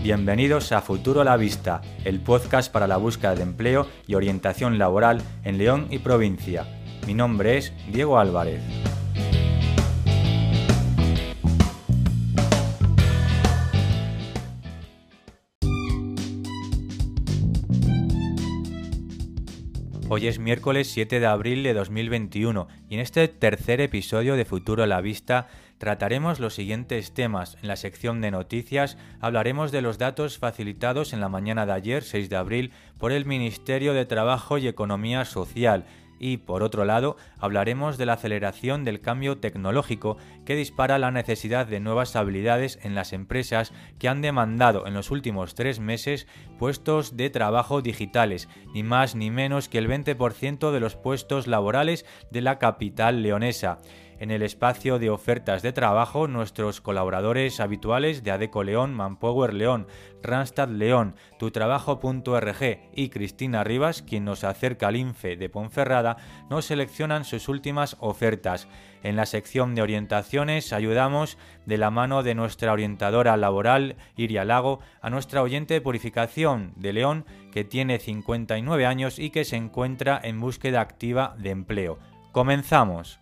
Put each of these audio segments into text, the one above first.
Bienvenidos a Futuro a la Vista, el podcast para la búsqueda de empleo y orientación laboral en León y provincia. Mi nombre es Diego Álvarez. Hoy es miércoles 7 de abril de 2021 y en este tercer episodio de Futuro a la Vista trataremos los siguientes temas. En la sección de noticias hablaremos de los datos facilitados en la mañana de ayer, 6 de abril, por el Ministerio de Trabajo y Economía Social y, por otro lado, hablaremos de la aceleración del cambio tecnológico que dispara la necesidad de nuevas habilidades en las empresas que han demandado en los últimos tres meses puestos de trabajo digitales, ni más ni menos que el 20% de los puestos laborales de la capital leonesa en el espacio de ofertas de trabajo nuestros colaboradores habituales de Adeco León, Manpower León, Randstad León, tutrabajo.org y Cristina Rivas, quien nos acerca al INFE de Ponferrada, nos seleccionan sus últimas ofertas. En la sección de orientaciones ayudamos de la mano de nuestra orientadora laboral, Iria Lago, a nuestra oyente de purificación de León, que tiene 59 años y que se encuentra en búsqueda activa de empleo. Comenzamos.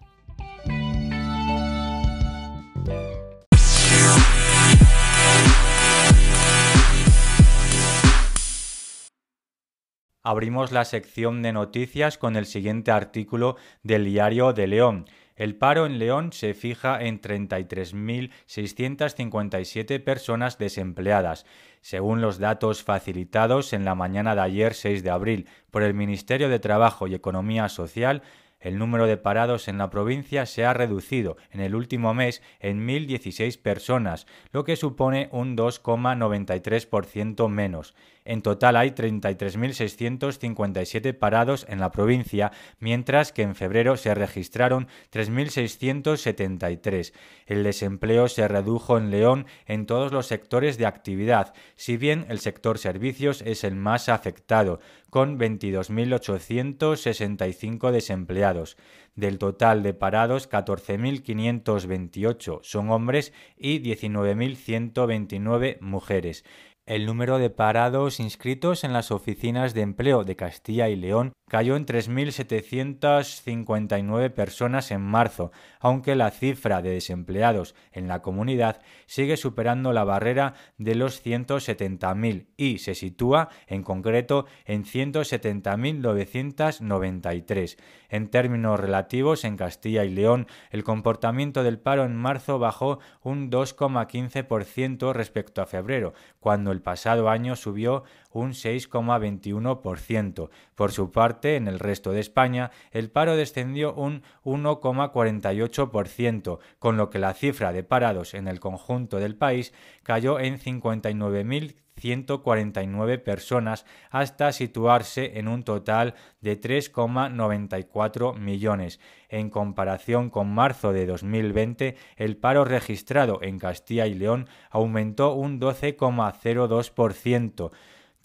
Abrimos la sección de noticias con el siguiente artículo del diario de León. El paro en León se fija en 33.657 personas desempleadas, según los datos facilitados en la mañana de ayer 6 de abril por el Ministerio de Trabajo y Economía Social. El número de parados en la provincia se ha reducido en el último mes en 1.016 personas, lo que supone un 2,93% menos. En total hay 33.657 parados en la provincia, mientras que en febrero se registraron 3.673. El desempleo se redujo en León en todos los sectores de actividad, si bien el sector servicios es el más afectado, con 22.865 desempleados. Del total de parados, 14.528 son hombres y 19.129 mujeres. El número de parados inscritos en las oficinas de empleo de Castilla y León cayó en 3.759 personas en marzo, aunque la cifra de desempleados en la comunidad sigue superando la barrera de los 170.000 y se sitúa en concreto en 170.993. En términos relativos, en Castilla y León, el comportamiento del paro en marzo bajó un 2,15% respecto a febrero, cuando el pasado año subió un 6,21%. Por su parte, en el resto de España, el paro descendió un 1,48%, con lo que la cifra de parados en el conjunto del país cayó en 59.000 149 personas hasta situarse en un total de 3,94 millones. En comparación con marzo de 2020, el paro registrado en Castilla y León aumentó un 12,02%.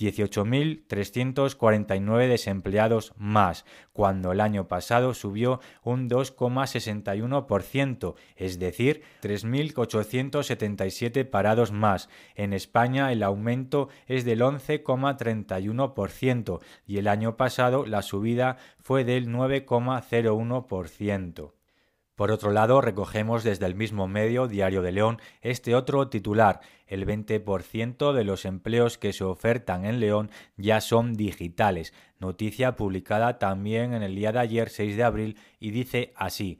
18.349 desempleados más, cuando el año pasado subió un 2,61%, es decir, 3.877 parados más. En España el aumento es del 11,31% y el año pasado la subida fue del 9,01%. Por otro lado, recogemos desde el mismo medio, Diario de León, este otro titular. El 20% de los empleos que se ofertan en León ya son digitales. Noticia publicada también en el día de ayer, 6 de abril, y dice así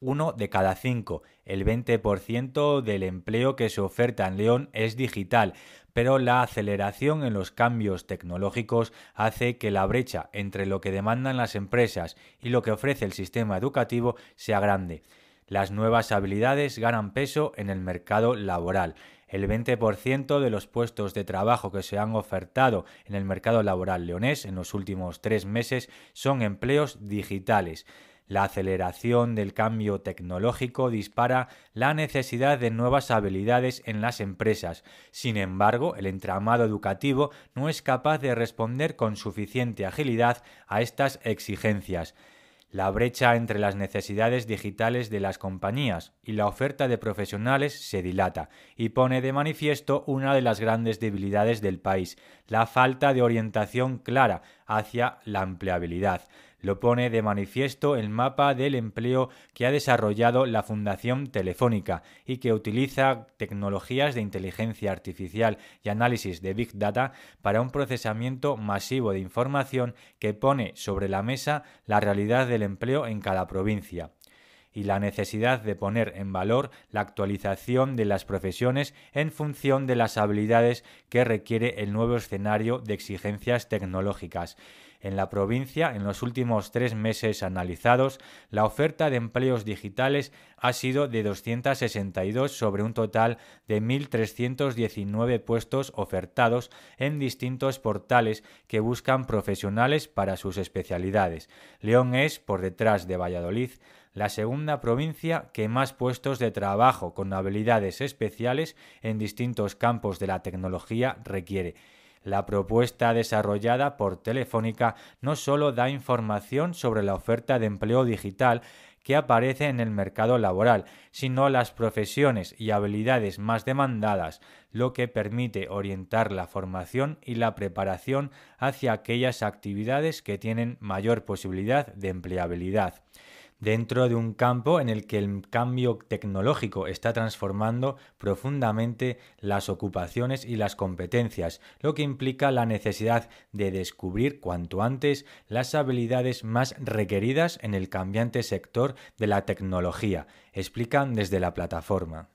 uno de cada cinco. El 20% del empleo que se oferta en León es digital, pero la aceleración en los cambios tecnológicos hace que la brecha entre lo que demandan las empresas y lo que ofrece el sistema educativo sea grande. Las nuevas habilidades ganan peso en el mercado laboral. El 20% de los puestos de trabajo que se han ofertado en el mercado laboral leonés en los últimos tres meses son empleos digitales. La aceleración del cambio tecnológico dispara la necesidad de nuevas habilidades en las empresas. Sin embargo, el entramado educativo no es capaz de responder con suficiente agilidad a estas exigencias. La brecha entre las necesidades digitales de las compañías y la oferta de profesionales se dilata y pone de manifiesto una de las grandes debilidades del país, la falta de orientación clara hacia la empleabilidad. Lo pone de manifiesto el mapa del empleo que ha desarrollado la Fundación Telefónica y que utiliza tecnologías de inteligencia artificial y análisis de Big Data para un procesamiento masivo de información que pone sobre la mesa la realidad del empleo en cada provincia y la necesidad de poner en valor la actualización de las profesiones en función de las habilidades que requiere el nuevo escenario de exigencias tecnológicas. En la provincia, en los últimos tres meses analizados, la oferta de empleos digitales ha sido de 262 sobre un total de 1.319 puestos ofertados en distintos portales que buscan profesionales para sus especialidades. León es, por detrás de Valladolid, la segunda provincia que más puestos de trabajo con habilidades especiales en distintos campos de la tecnología requiere. La propuesta desarrollada por Telefónica no solo da información sobre la oferta de empleo digital que aparece en el mercado laboral, sino las profesiones y habilidades más demandadas, lo que permite orientar la formación y la preparación hacia aquellas actividades que tienen mayor posibilidad de empleabilidad dentro de un campo en el que el cambio tecnológico está transformando profundamente las ocupaciones y las competencias, lo que implica la necesidad de descubrir cuanto antes las habilidades más requeridas en el cambiante sector de la tecnología, explican desde la plataforma.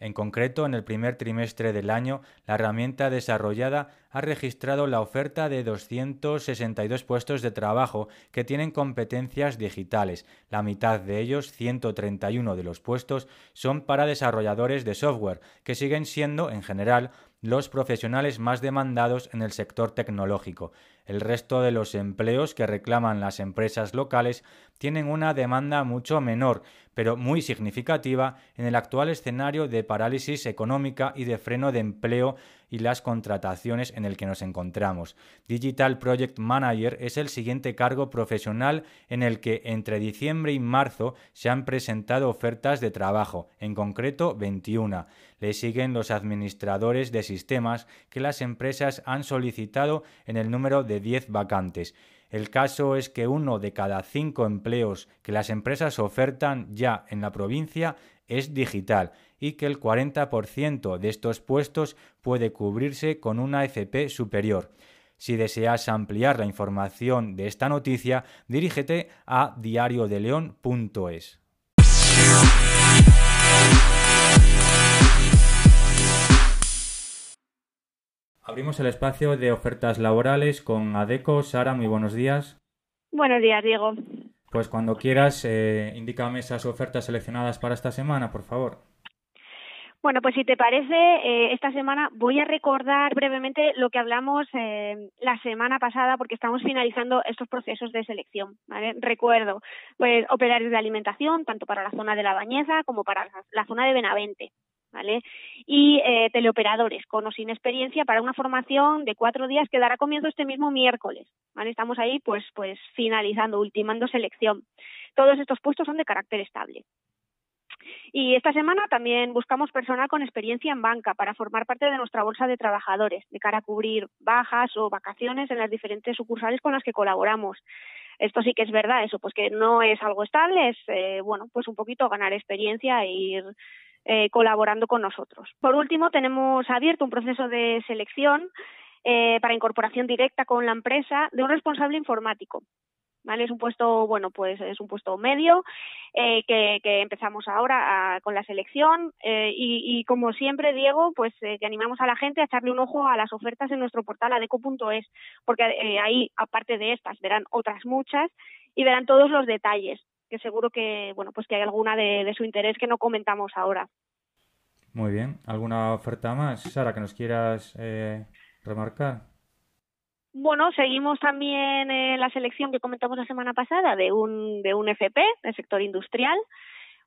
En concreto, en el primer trimestre del año, la herramienta desarrollada ha registrado la oferta de 262 puestos de trabajo que tienen competencias digitales. La mitad de ellos, 131 de los puestos, son para desarrolladores de software, que siguen siendo, en general, los profesionales más demandados en el sector tecnológico. El resto de los empleos que reclaman las empresas locales tienen una demanda mucho menor, pero muy significativa en el actual escenario de parálisis económica y de freno de empleo y las contrataciones en el que nos encontramos. Digital Project Manager es el siguiente cargo profesional en el que entre diciembre y marzo se han presentado ofertas de trabajo, en concreto 21. Le siguen los administradores de sistemas que las empresas han solicitado en el número de 10 vacantes. El caso es que uno de cada cinco empleos que las empresas ofertan ya en la provincia es digital y que el 40% de estos puestos puede cubrirse con una FP superior. Si deseas ampliar la información de esta noticia, dirígete a diariodeleon.es. Abrimos el espacio de ofertas laborales con ADECO. Sara, muy buenos días. Buenos días, Diego. Pues cuando quieras, eh, indícame esas ofertas seleccionadas para esta semana, por favor. Bueno, pues si te parece, eh, esta semana voy a recordar brevemente lo que hablamos eh, la semana pasada porque estamos finalizando estos procesos de selección. ¿vale? Recuerdo, pues operarios de alimentación, tanto para la zona de La Bañeza como para la zona de Benavente. ¿Vale? Y eh, teleoperadores con o sin experiencia para una formación de cuatro días que dará comienzo este mismo miércoles, ¿vale? Estamos ahí pues, pues finalizando, ultimando selección. Todos estos puestos son de carácter estable. Y esta semana también buscamos personal con experiencia en banca para formar parte de nuestra bolsa de trabajadores, de cara a cubrir bajas o vacaciones en las diferentes sucursales con las que colaboramos. Esto sí que es verdad, eso, pues que no es algo estable, es, eh, bueno, pues un poquito ganar experiencia e ir eh, colaborando con nosotros. Por último, tenemos abierto un proceso de selección eh, para incorporación directa con la empresa de un responsable informático. ¿Vale? Es un puesto, bueno, pues es un puesto medio eh, que, empezamos ahora con la selección y, como siempre, Diego, pues que animamos a la gente a echarle un ojo a las ofertas en nuestro portal adeco.es, porque ahí, aparte de estas, verán otras muchas y verán todos los detalles que seguro que bueno pues que hay alguna de, su interés que no comentamos ahora. Muy bien. ¿Alguna oferta más, Sara, que nos quieras eh, remarcar? Bueno, seguimos también en la selección que comentamos la semana pasada de un, de un FP, del sector industrial.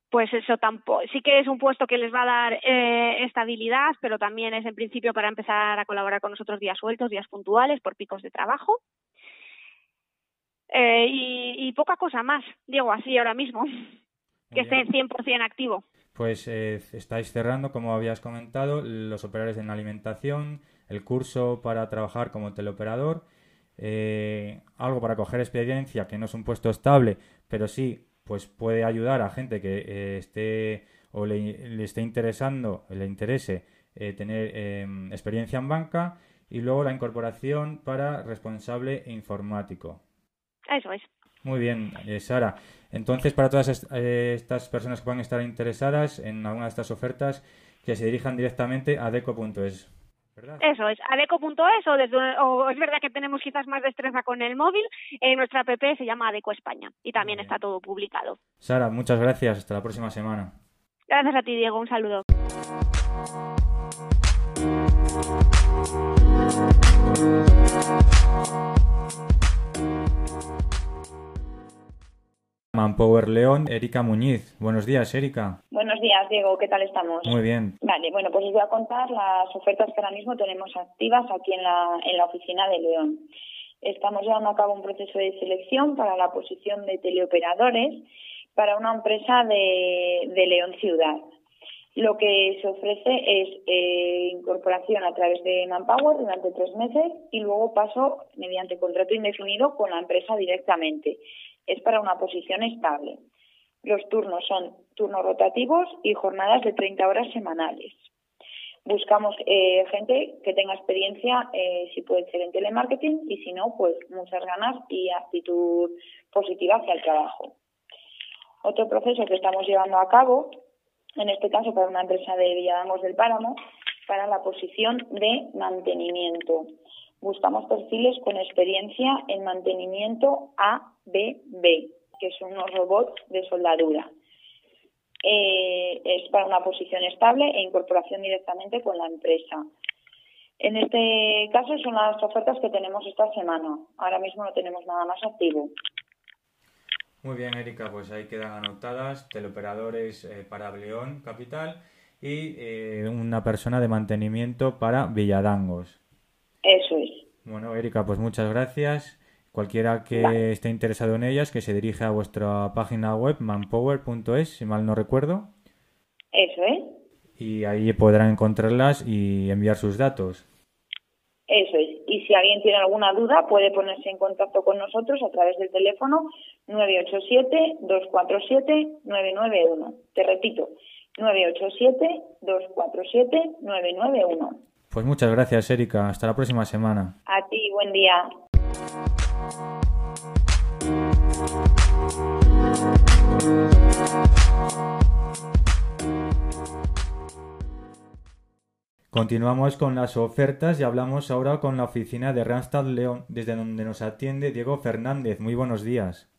Pues eso tampoco, sí que es un puesto que les va a dar eh, estabilidad, pero también es en principio para empezar a colaborar con nosotros días sueltos, días puntuales, por picos de trabajo. Eh, y, poca cosa más, digo así ahora mismo, que esté 100% activo. Pues eh, estáis cerrando, como habías comentado, los operarios en alimentación, el curso para trabajar como teleoperador, eh, algo para coger experiencia, que no es un puesto estable, pero sí pues puede ayudar a gente que eh, esté o le, esté interesando, le interese tener em, experiencia en banca y luego la incorporación para responsable informático. Eso es. Muy bien, Sara. Entonces, para todas eh, estas personas que puedan estar interesadas en alguna de estas ofertas, que se dirijan directamente a deco.es. ¿verdad? Eso es, adeco.es o, desde, o es verdad que tenemos quizás más destreza con el móvil. En nuestra app se llama Adeco España y también está todo publicado. Sara, muchas gracias. Hasta la próxima semana. Gracias a ti, Diego. Un saludo. Manpower León, Erika Muñiz. Buenos días, Erika. Buenos días, Diego. ¿Qué tal estamos? Muy bien. Vale, bueno, pues os voy a contar las ofertas que ahora mismo tenemos activas aquí en la, en la oficina de León. Estamos llevando a cabo un proceso de selección para la posición de teleoperadores para una empresa de, de León Ciudad. Lo que se ofrece es eh, incorporación a través de Manpower durante tres meses y luego paso mediante contrato indefinido con la empresa directamente es para una posición estable. Los turnos son turnos rotativos y jornadas de 30 horas semanales. Buscamos eh, gente que tenga experiencia, eh, si puede ser en telemarketing, y si no, pues muchas ganas y actitud positiva hacia el trabajo. Otro proceso que estamos llevando a cabo, en este caso para una empresa de Villadamos del Páramo, para la posición de mantenimiento. Buscamos perfiles con experiencia en mantenimiento ABB, que son unos robots de soldadura. Eh, es para una posición estable e incorporación directamente con la empresa. En este caso son las ofertas que tenemos esta semana. Ahora mismo no tenemos nada más activo. Muy bien, Erika, pues ahí quedan anotadas teleoperadores eh, para León Capital y eh, una persona de mantenimiento para Villadangos. Eso es. Bueno, Erika, pues muchas gracias. Cualquiera que esté interesado en ellas, que se dirija a vuestra página web, manpower.es, si mal no recuerdo. Eso es. Y ahí podrán encontrarlas y enviar sus datos. Eso es. Y si alguien tiene alguna duda, puede ponerse en contacto con nosotros a través del teléfono 987-247-991. Te repito, 987-247-991. Pues muchas gracias, Erika. Hasta la próxima semana. A ti, buen día. Continuamos con las ofertas y hablamos ahora con la oficina de Randstad León, desde donde nos atiende Diego Fernández. Muy buenos días.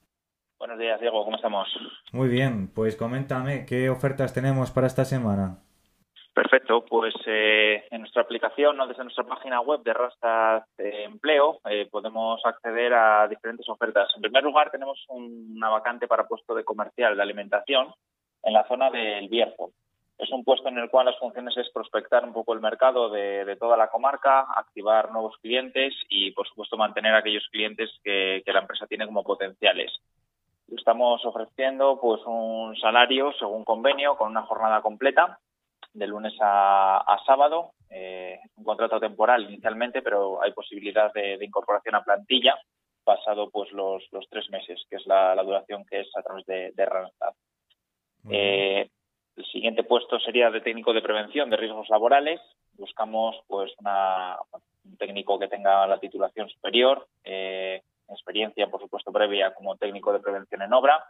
Buenos días, Diego. ¿Cómo estamos? Muy bien. Pues coméntame, ¿qué ofertas tenemos para esta semana? Perfecto, pues eh, en nuestra aplicación, ¿no? desde nuestra página web de Rastad Empleo, eh, podemos acceder a diferentes ofertas. En primer lugar, tenemos una vacante para puesto de comercial de alimentación en la zona del Bierzo. Es un puesto en el cual las funciones es prospectar un poco el mercado de, toda la comarca, activar nuevos clientes y, por supuesto, mantener aquellos clientes que, que la empresa tiene como potenciales. Estamos ofreciendo pues un salario según convenio con una jornada completa de lunes a, sábado, eh, un contrato temporal inicialmente, pero hay posibilidad de, incorporación a plantilla pasado pues los, los tres meses, que es la, duración que es a través de, de Randstad. Eh, el siguiente puesto sería de técnico de prevención de riesgos laborales. Buscamos pues una, un técnico que tenga la titulación superior, eh, experiencia, por supuesto, previa como técnico de prevención en obra,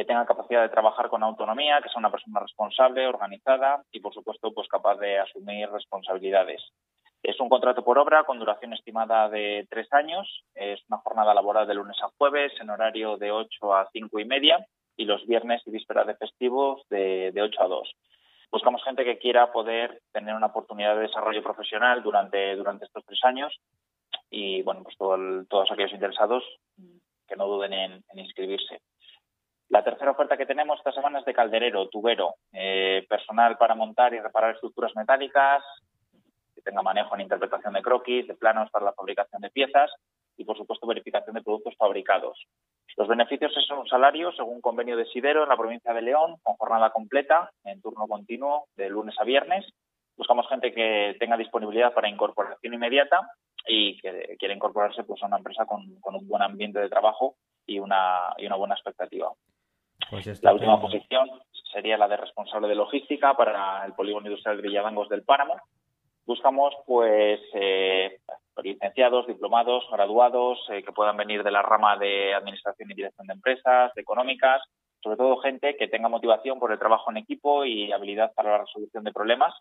que tenga capacidad de trabajar con autonomía, que sea una persona responsable, organizada y, por supuesto, pues capaz de asumir responsabilidades. Es un contrato por obra con duración estimada de tres años. Es una jornada laboral de lunes a jueves en horario de 8 a cinco y media y los viernes y vísperas de festivos de, de 8 a 2. Buscamos gente que quiera poder tener una oportunidad de desarrollo profesional durante, durante estos tres años y, bueno, pues todos aquellos interesados que no duden en inscribirse. La tercera oferta que tenemos esta semana es de calderero, tubero, eh, personal para montar y reparar estructuras metálicas, que tenga manejo en interpretación de croquis, de planos para la fabricación de piezas y, por supuesto, verificación de productos fabricados. Los beneficios son un salario según convenio de Sidero en la provincia de León, con jornada completa, en turno continuo, de lunes a viernes. Buscamos gente que tenga disponibilidad para incorporación inmediata y que quiera incorporarse pues, a una empresa con, un buen ambiente de trabajo y una, y una buena expectativa. Pues la última posición sería la de responsable de logística para el polígono industrial de Villadangos del Páramo. Buscamos pues eh, licenciados, diplomados, graduados eh, que puedan venir de la rama de administración y dirección de empresas, de económicas, sobre todo gente que tenga motivación por el trabajo en equipo y habilidad para la resolución de problemas,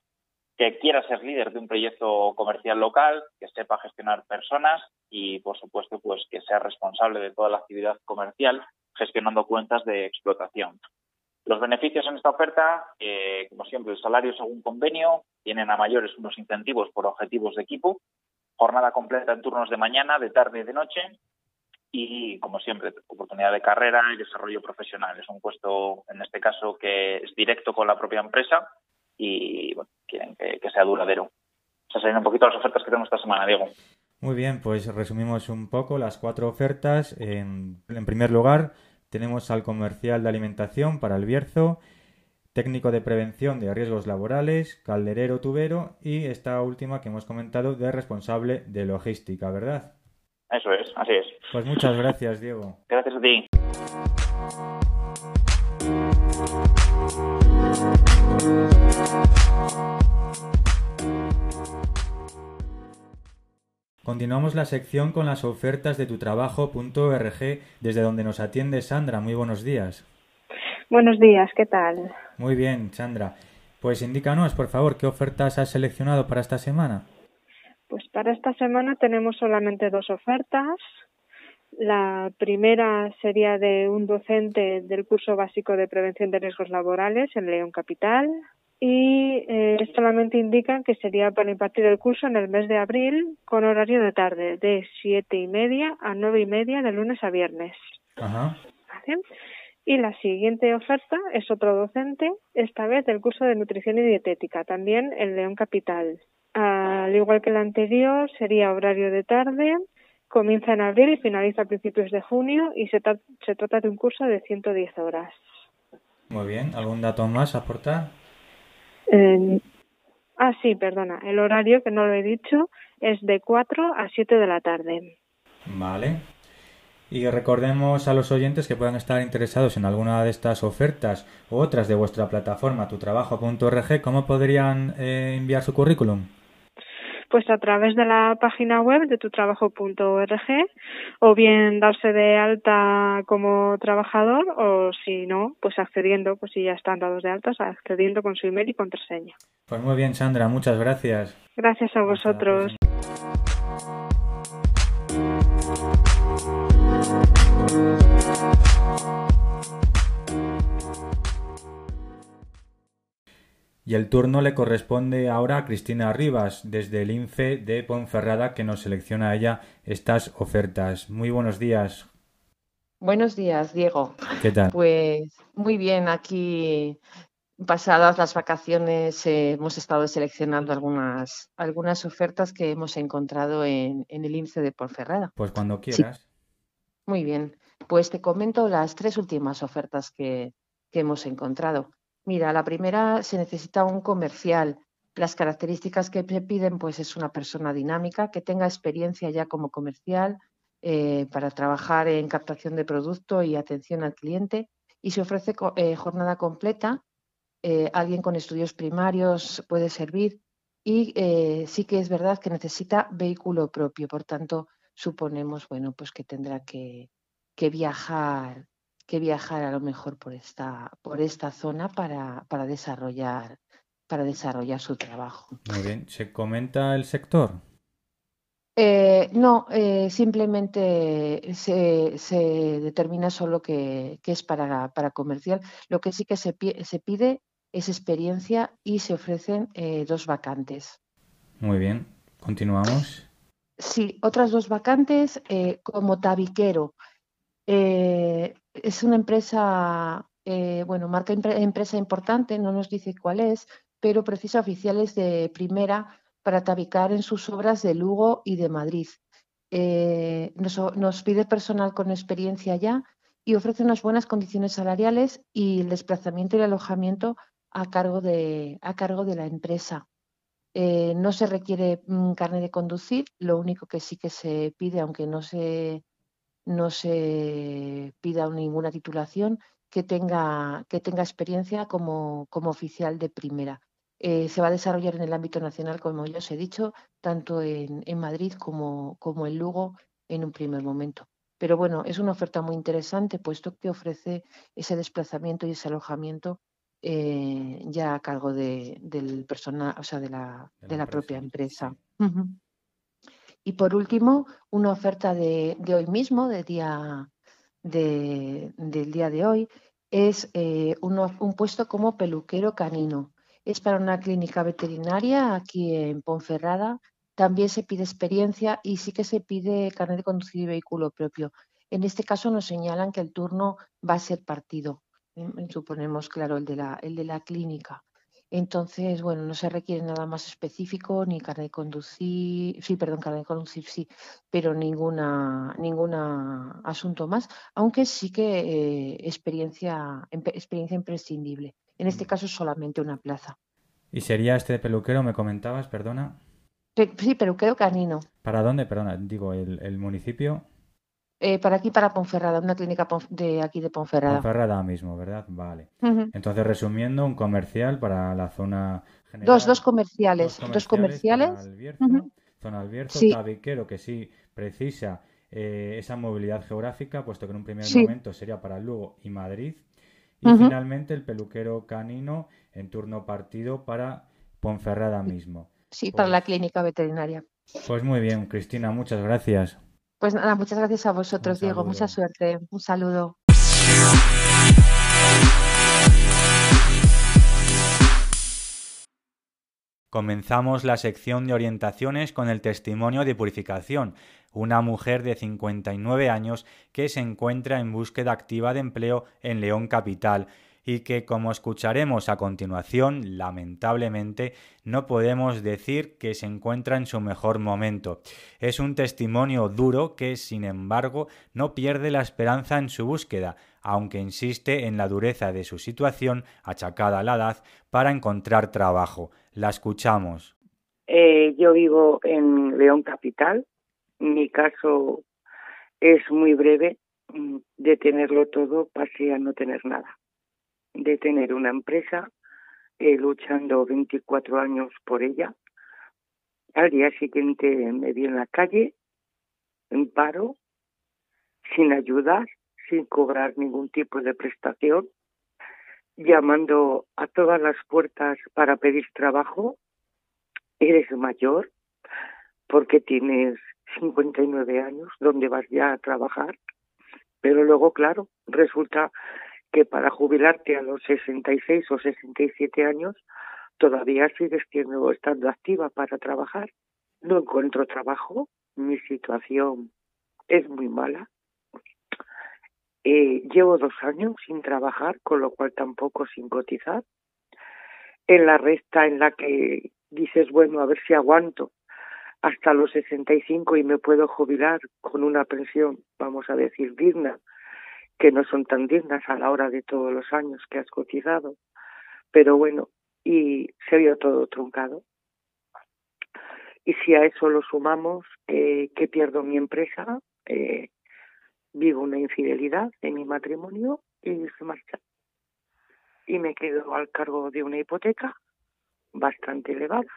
que quiera ser líder de un proyecto comercial local, que sepa gestionar personas y, por supuesto, pues que sea responsable de toda la actividad comercial gestionando cuentas de explotación. Los beneficios en esta oferta, eh, como siempre, el salario según convenio, tienen a mayores unos incentivos por objetivos de equipo, jornada completa en turnos de mañana, de tarde y de noche, y, como siempre, oportunidad de carrera y desarrollo profesional. Es un puesto, en este caso, que es directo con la propia empresa y quieren que, sea duradero. Esas serían un poquito las ofertas que tenemos esta semana, Diego. Muy bien, pues resumimos un poco las cuatro ofertas. En, en primer lugar, tenemos al comercial de alimentación para el Bierzo, técnico de prevención de riesgos laborales, calderero tubero y esta última que hemos comentado de responsable de logística, ¿verdad? Eso es, así es. Pues muchas gracias, Diego. Gracias a ti. Continuamos la sección con las ofertas de tu trabajo.org desde donde nos atiende Sandra. Muy buenos días. Buenos días, ¿qué tal? Muy bien, Sandra. Pues indícanos, por favor, qué ofertas has seleccionado para esta semana. Pues para esta semana tenemos solamente dos ofertas. La primera sería de un docente del curso básico de prevención de riesgos laborales en León Capital, y eh, solamente indican que sería para impartir el curso en el mes de abril con horario de tarde de siete y media a nueve y media de lunes a viernes. Ajá. Y la siguiente oferta es otro docente, esta vez del curso de nutrición y dietética, también en León Capital. Al igual que el anterior, sería horario de tarde, comienza en abril y finaliza a principios de junio y se, se trata de un curso de 110 horas. Muy bien, ¿algún dato más a aportar? Ah, sí, perdona. El horario, que no lo he dicho, es de 4 a 7 de la tarde. Vale. Y recordemos a los oyentes que puedan estar interesados en alguna de estas ofertas u otras de vuestra plataforma tutrabajo.org, ¿cómo podrían eh, enviar su currículum? Pues a través de la página web de tutrabajo.org o bien darse de alta como trabajador o si no, pues accediendo, pues si ya están dados de alta, accediendo con su email y contraseña. Pues muy bien, Sandra, muchas gracias. Gracias a vosotros. Y el turno le corresponde ahora a Cristina Rivas, desde el INFE de Ponferrada, que nos selecciona ella estas ofertas. Muy buenos días. Buenos días, Diego. ¿Qué tal? Pues muy bien, aquí pasadas las vacaciones eh, hemos estado seleccionando algunas, algunas ofertas que hemos encontrado en, el INFE de Ponferrada. Pues cuando quieras. Muy bien, pues te comento las tres últimas ofertas que hemos encontrado. Mira, la primera se necesita un comercial. Las características que se piden, pues es una persona dinámica que tenga experiencia ya como comercial eh, para trabajar en captación de producto y atención al cliente y se ofrece eh, jornada completa. Eh, alguien con estudios primarios puede servir y sí que es verdad que necesita vehículo propio, por tanto suponemos bueno pues que tendrá que viajar que viajar a lo mejor por esta, por esta zona para, para, desarrollar, para desarrollar su trabajo. Muy bien. ¿Se comenta el sector? Eh, no, eh, simplemente se, se, determina solo que, que es para, para, comercial. Lo que sí que se, se pide es experiencia y se ofrecen eh, dos vacantes. Muy bien, continuamos. Sí, otras dos vacantes como tabiquero. Eh, es una empresa, eh, bueno, marca empresa importante, no nos dice cuál es, pero precisa oficiales de primera para tabicar en sus obras de Lugo y de Madrid. eh, nos, pide personal con experiencia ya y ofrece unas buenas condiciones salariales y el desplazamiento y el alojamiento a cargo de, a cargo de la empresa. No se requiere mm, carne de conducir, lo único que sí que se pide, aunque no se, no se pida ninguna titulación, que tenga, que tenga experiencia como, como oficial de primera. Eh, se va a desarrollar en el ámbito nacional, como ya os he dicho, tanto en, Madrid como, como, en Lugo en un primer momento. Pero bueno, es una oferta muy interesante, puesto que ofrece ese desplazamiento y ese alojamiento eh, ya a cargo de, del personal, o sea, de la, de la, propia empresa. Y por último, una oferta de, hoy mismo, de día, del día de hoy, es eh, un puesto como peluquero canino. Es para una clínica veterinaria aquí en Ponferrada. También se pide experiencia y sí que se pide carnet de conducir y vehículo propio. En este caso nos señalan que el turno va a ser partido. ¿eh? Suponemos, claro, el de la, el de la clínica. Entonces, bueno, no se requiere nada más específico, ni carnet de conducir, sí, perdón, carnet de conducir sí, pero ninguna, ninguna asunto más, aunque sí que eh, experiencia, experiencia imprescindible. En este mm. caso solamente una plaza. ¿Y sería este peluquero, me comentabas, perdona? Sí, peluquero canino. ¿Para dónde? Perdona, digo, el, municipio. Eh, para aquí, para Ponferrada, una clínica de aquí de Ponferrada. Ponferrada mismo, ¿verdad? Vale. Entonces, resumiendo, un comercial para la zona general. Dos, dos comerciales. Dos comerciales. Zona Albierzo, Tabiquero, que sí precisa eh, esa movilidad geográfica, puesto que en un primer momento sería para Lugo y Madrid. Y finalmente el peluquero canino en turno partido para Ponferrada mismo. Sí, para la pues clínica veterinaria. Pues muy bien, Cristina, muchas gracias. Pues nada, muchas gracias a vosotros, Diego. Mucha suerte. Un saludo. Comenzamos la sección de orientaciones con el testimonio de purificación, una mujer de 59 años que se encuentra en búsqueda activa de empleo en León Capital y que, como escucharemos a continuación, lamentablemente no podemos decir que se encuentra en su mejor momento. Es un testimonio duro que, sin embargo, no pierde la esperanza en su búsqueda, aunque insiste en la dureza de su situación, achacada a la edad, para encontrar trabajo. La escuchamos. Eh, yo vivo en León Capital. Mi caso es muy breve. De tenerlo todo pasé a no tener nada. De tener una empresa eh, luchando 24 años por ella. Al día siguiente me vi en la calle, en paro, sin ayudar, sin cobrar ningún tipo de prestación llamando a todas las puertas para pedir trabajo, eres mayor porque tienes 59 años, donde vas ya a trabajar, pero luego, claro, resulta que para jubilarte a los 66 o 67 años todavía sigues siendo, estando activa para trabajar. No encuentro trabajo, mi situación es muy mala eh, llevo dos años sin trabajar, con lo cual tampoco sin cotizar. En la resta en la que dices, bueno, a ver si aguanto hasta los 65 y me puedo jubilar con una pensión, vamos a decir, digna, que no son tan dignas a la hora de todos los años que has cotizado. Pero bueno, y se vio todo truncado. Y si a eso lo sumamos eh, que pierdo mi empresa, eh, vivo una infidelidad en mi matrimonio y se marcha. Y me quedo al cargo de una hipoteca bastante elevada.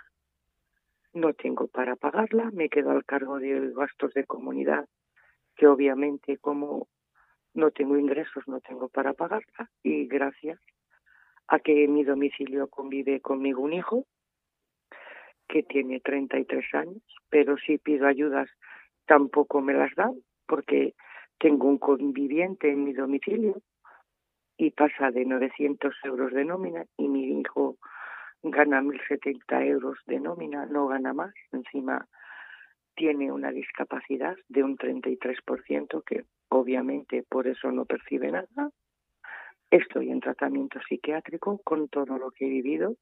No tengo para pagarla, me quedo al cargo de gastos de comunidad, que obviamente como no tengo ingresos no tengo para pagarla y gracias a que en mi domicilio convive conmigo un hijo que tiene 33 años, pero si pido ayudas tampoco me las dan porque tengo un conviviente en mi domicilio y pasa de 900 euros de nómina y mi hijo gana 1.070 euros de nómina, no gana más. Encima tiene una discapacidad de un 33% que obviamente por eso no percibe nada. Estoy en tratamiento psiquiátrico con todo lo que he vivido,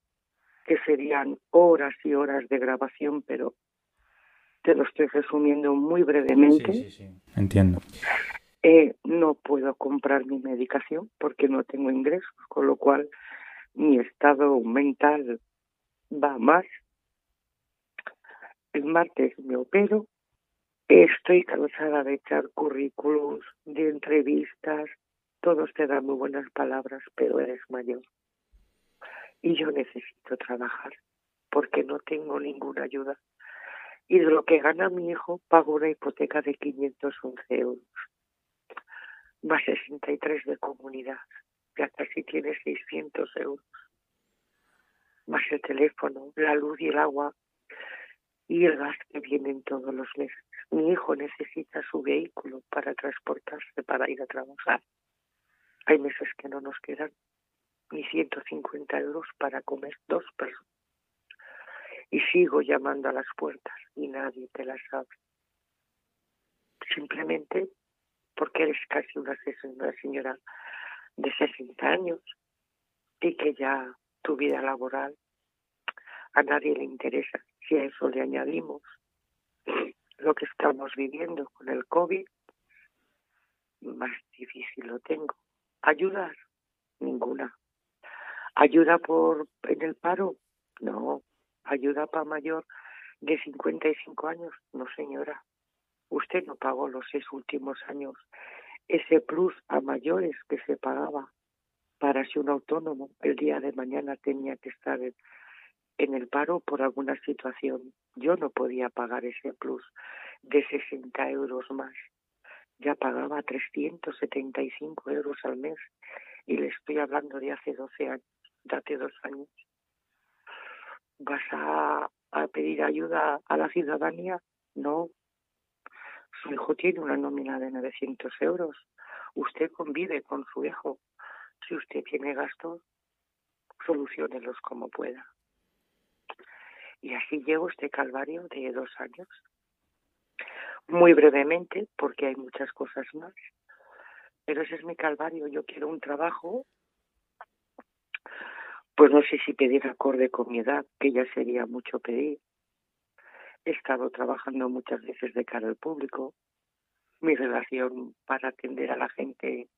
que serían horas y horas de grabación, pero te lo estoy resumiendo muy brevemente. Sí, sí, sí, entiendo. Eh, no puedo comprar mi medicación porque no tengo ingresos, con lo cual mi estado mental va más. El martes me opero, estoy cansada de echar currículos, de entrevistas, todos te dan muy buenas palabras, pero eres mayor. Y yo necesito trabajar porque no tengo ninguna ayuda. Y de lo que gana mi hijo, pago una hipoteca de 511 euros más 63 de comunidad, ya casi tiene 600 euros, más el teléfono, la luz y el agua y el gas que vienen todos los meses. Mi hijo necesita su vehículo para transportarse, para ir a trabajar. Hay meses que no nos quedan ni 150 euros para comer dos personas. Y sigo llamando a las puertas y nadie te las abre. Simplemente porque eres casi una, señora de 60 años y que ya tu vida laboral a nadie le interesa. Si a eso le añadimos lo que estamos viviendo con el COVID, más difícil lo tengo. Ayudar, ninguna. Ayuda por en el paro, no. Ayuda para mayor de 55 años, no señora usted no pagó los seis últimos años ese plus a mayores que se pagaba para si un autónomo el día de mañana tenía que estar en, el paro por alguna situación. Yo no podía pagar ese plus de 60 euros más. Ya pagaba 375 euros al mes y le estoy hablando de hace 12 años, de hace dos años. ¿Vas a pedir ayuda a la ciudadanía? No, su hijo tiene una nómina de 900 euros. Usted convive con su hijo. Si usted tiene gastos, solucionelos como pueda. Y así llevo este calvario de dos años. Muy brevemente, porque hay muchas cosas más. Pero ese es mi calvario. Yo quiero un trabajo, pues no sé si pedir acorde con mi edad, que ya sería mucho pedir He estado trabajando muchas veces de cara al público. Mi relación para atender a la gente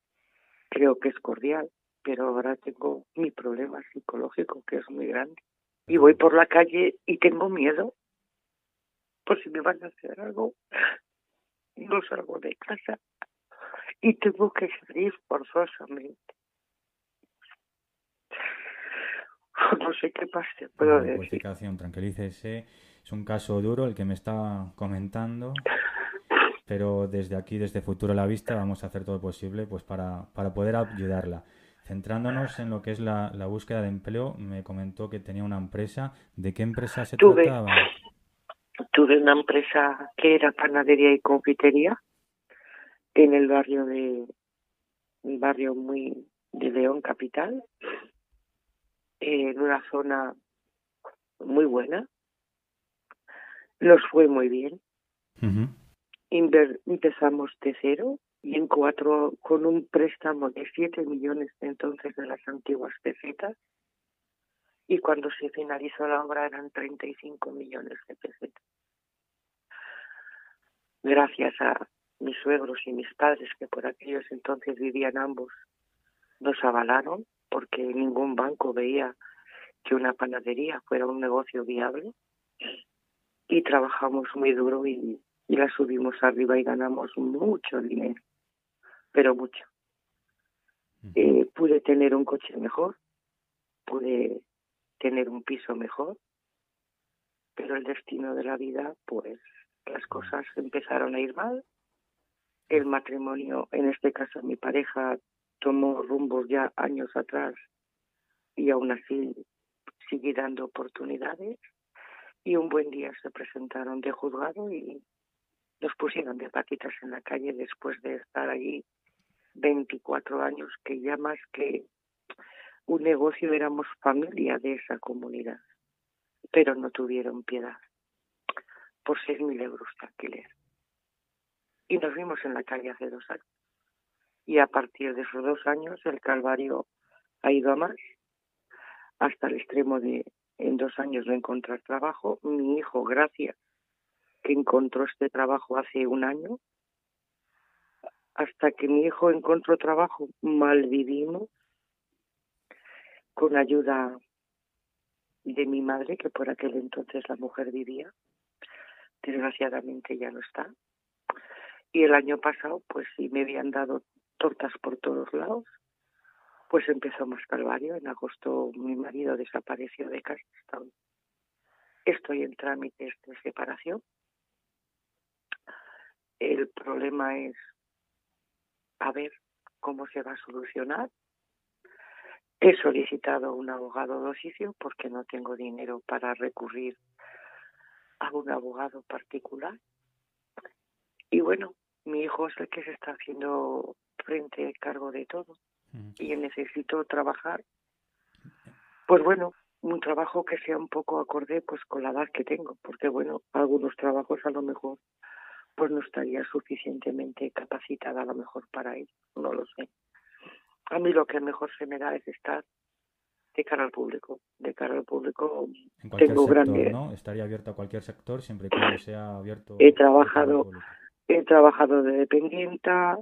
creo que es cordial, pero ahora tengo mi problema psicológico que es muy grande. Y voy por la calle y tengo miedo por si me van a hacer algo. No salgo de casa y tengo que salir forzosamente. No sé qué pasa, puedo decir. Tranquilícese es un caso duro el que me está comentando, pero desde aquí, desde Futuro a la Vista, vamos a hacer todo lo posible pues para, para poder ayudarla. Centrándonos en lo que es la, la, búsqueda de empleo, me comentó que tenía una empresa. ¿De qué empresa se trataba? Tuve una empresa que era panadería y confitería en el barrio de un barrio muy de León capital en una zona muy buena nos fue muy bien. empezamos de cero y en cuatro con un préstamo de siete millones entonces de las antiguas pesetas y cuando se finalizó la obra eran 35 millones de pesetas. Gracias a mis suegros y mis padres, que por aquellos entonces vivían ambos, nos avalaron porque ningún banco veía que una panadería fuera un negocio viable y trabajamos muy duro y, la subimos arriba y ganamos mucho dinero, pero mucho. Eh, pude tener un coche mejor, pude tener un piso mejor, pero el destino de la vida, pues las cosas empezaron a ir mal. El matrimonio, en este caso mi pareja, tomó rumbos ya años atrás y aún así sigue dando oportunidades y un buen día se presentaron de juzgado y nos pusieron de patitas en la calle después de estar allí 24 años, que ya más que un negocio éramos familia de esa comunidad, pero no tuvieron piedad por 6.000 euros de alquiler. Y nos vimos en la calle hace dos años. Y a partir de esos dos años el calvario ha ido a más, hasta el extremo de en dos años de encontrar trabajo. Mi hijo, gracias que encontró este trabajo hace un año. Hasta que mi hijo encontró trabajo, mal vivimos, con ayuda de mi madre, que por aquel entonces la mujer vivía. Desgraciadamente ya no está. Y el año pasado, pues sí me habían dado tortas por todos lados. Pues empezó más calvario. En agosto mi marido desapareció de casa. Estoy en trámites de separación. El problema es a ver cómo se va a solucionar. He solicitado un abogado de oficio porque no tengo dinero para recurrir a un abogado particular. Y bueno, mi hijo es el que se está haciendo frente al cargo de todo y necesito trabajar. Pues bueno, un trabajo que sea un poco acorde pues con la edad que tengo, porque bueno, algunos trabajos a lo mejor pues no estaría suficientemente capacitada a lo mejor para ello, no lo sé. A mí lo que mejor se me da es estar de cara al público. De cara al público en tengo sector, ¿no? Estaría abierto a cualquier sector siempre que sea abierto. He trabajado, he trabajado de dependienta,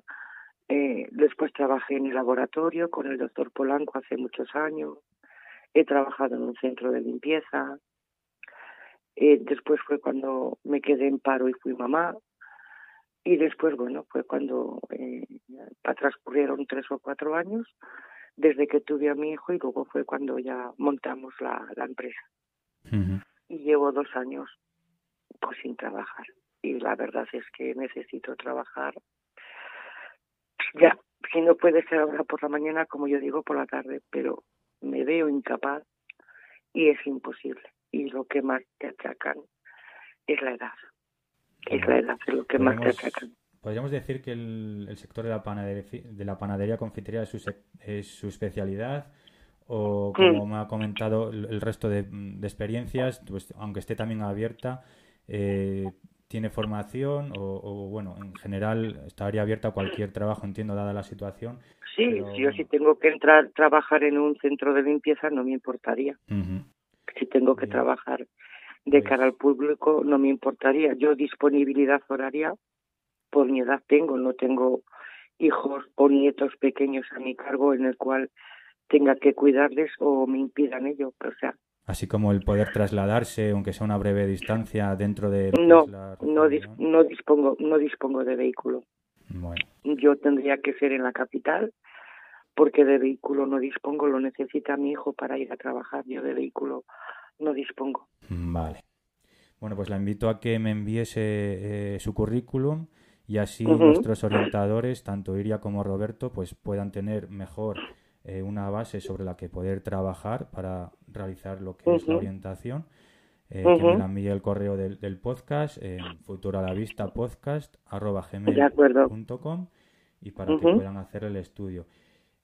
eh, después trabajé en el laboratorio con el doctor Polanco hace muchos años, he trabajado en un centro de limpieza, eh, después fue cuando me quedé en paro y fui mamá, y después, bueno, fue cuando eh, transcurrieron tres o cuatro años desde que tuve a mi hijo y luego fue cuando ya montamos la, la empresa. Y llevo dos años pues sin trabajar. Y la verdad es que necesito trabajar. Ya, si no puede ser ahora por la mañana, como yo digo, por la tarde, pero me veo incapaz y es imposible. Y lo que más te achacan es la edad. Edad lo que más te achacan. Podríamos decir que el, sector de la panadería, de la panadería confitería es su, es su especialidad o como me ha comentado el, resto de, experiencias, pues, aunque esté también abierta, eh, tiene formación o, bueno, en general estaría abierta a cualquier trabajo, entiendo, dada la situación. Sí, si yo si tengo que entrar trabajar en un centro de limpieza no me importaría. Si tengo que trabajar de cara al público no me importaría. Yo disponibilidad horaria por mi edad tengo, no tengo hijos o nietos pequeños a mi cargo en el cual tenga que cuidarles o me impidan ello, o sea, así como el poder trasladarse aunque sea una breve distancia dentro de no no, no dispongo no dispongo de vehículo. Bueno. yo tendría que ser en la capital porque de vehículo no dispongo lo necesita mi hijo para ir a trabajar. Yo de vehículo no dispongo. Vale. Bueno pues la invito a que me envíese eh, su currículum y así nuestros orientadores, tanto Iria como Roberto, pues puedan tener mejor eh, una base sobre la que poder trabajar para realizar lo que es la orientación. Eh, que me la envíe el correo del, del podcast en gmail.com y para que puedan hacer el estudio.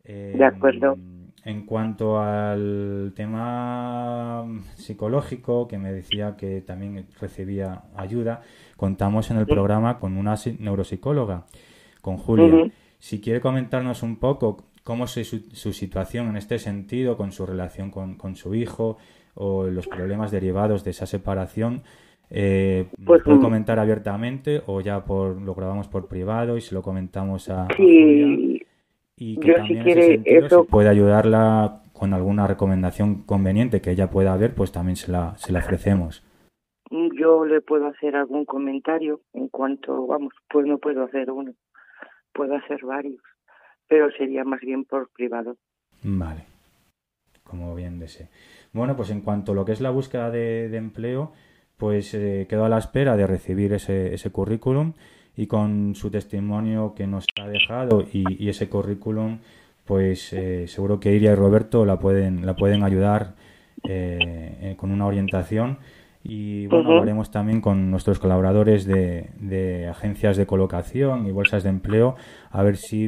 De acuerdo. Em, en cuanto al tema psicológico, que me decía que también recibía ayuda, contamos en el programa con una neuropsicóloga, con Julia. Si quiere comentarnos un poco cómo es su, situación en este sentido, con su relación con, su hijo o los problemas derivados de esa separación, eh, pues, puede mm. comentar abiertamente o ya por lo grabamos por privado y se lo comentamos a, Julia? Y que también en ese sentido, si puede ayudarla con alguna recomendación conveniente que ella pueda ver, pues también se la, se la ofrecemos yo le puedo hacer algún comentario en cuanto, vamos, pues no puedo hacer uno, puedo hacer varios, pero sería más bien por privado. Vale, como bien desee. Bueno, pues en cuanto a lo que es la búsqueda de, empleo, pues eh, quedo a la espera de recibir ese, ese currículum y con su testimonio que nos ha dejado y, ese currículum, pues eh, seguro que Iria y Roberto la pueden, la pueden ayudar eh, con una orientación. Y bueno, hablaremos también con nuestros colaboradores de, agencias de colocación y bolsas de empleo a ver si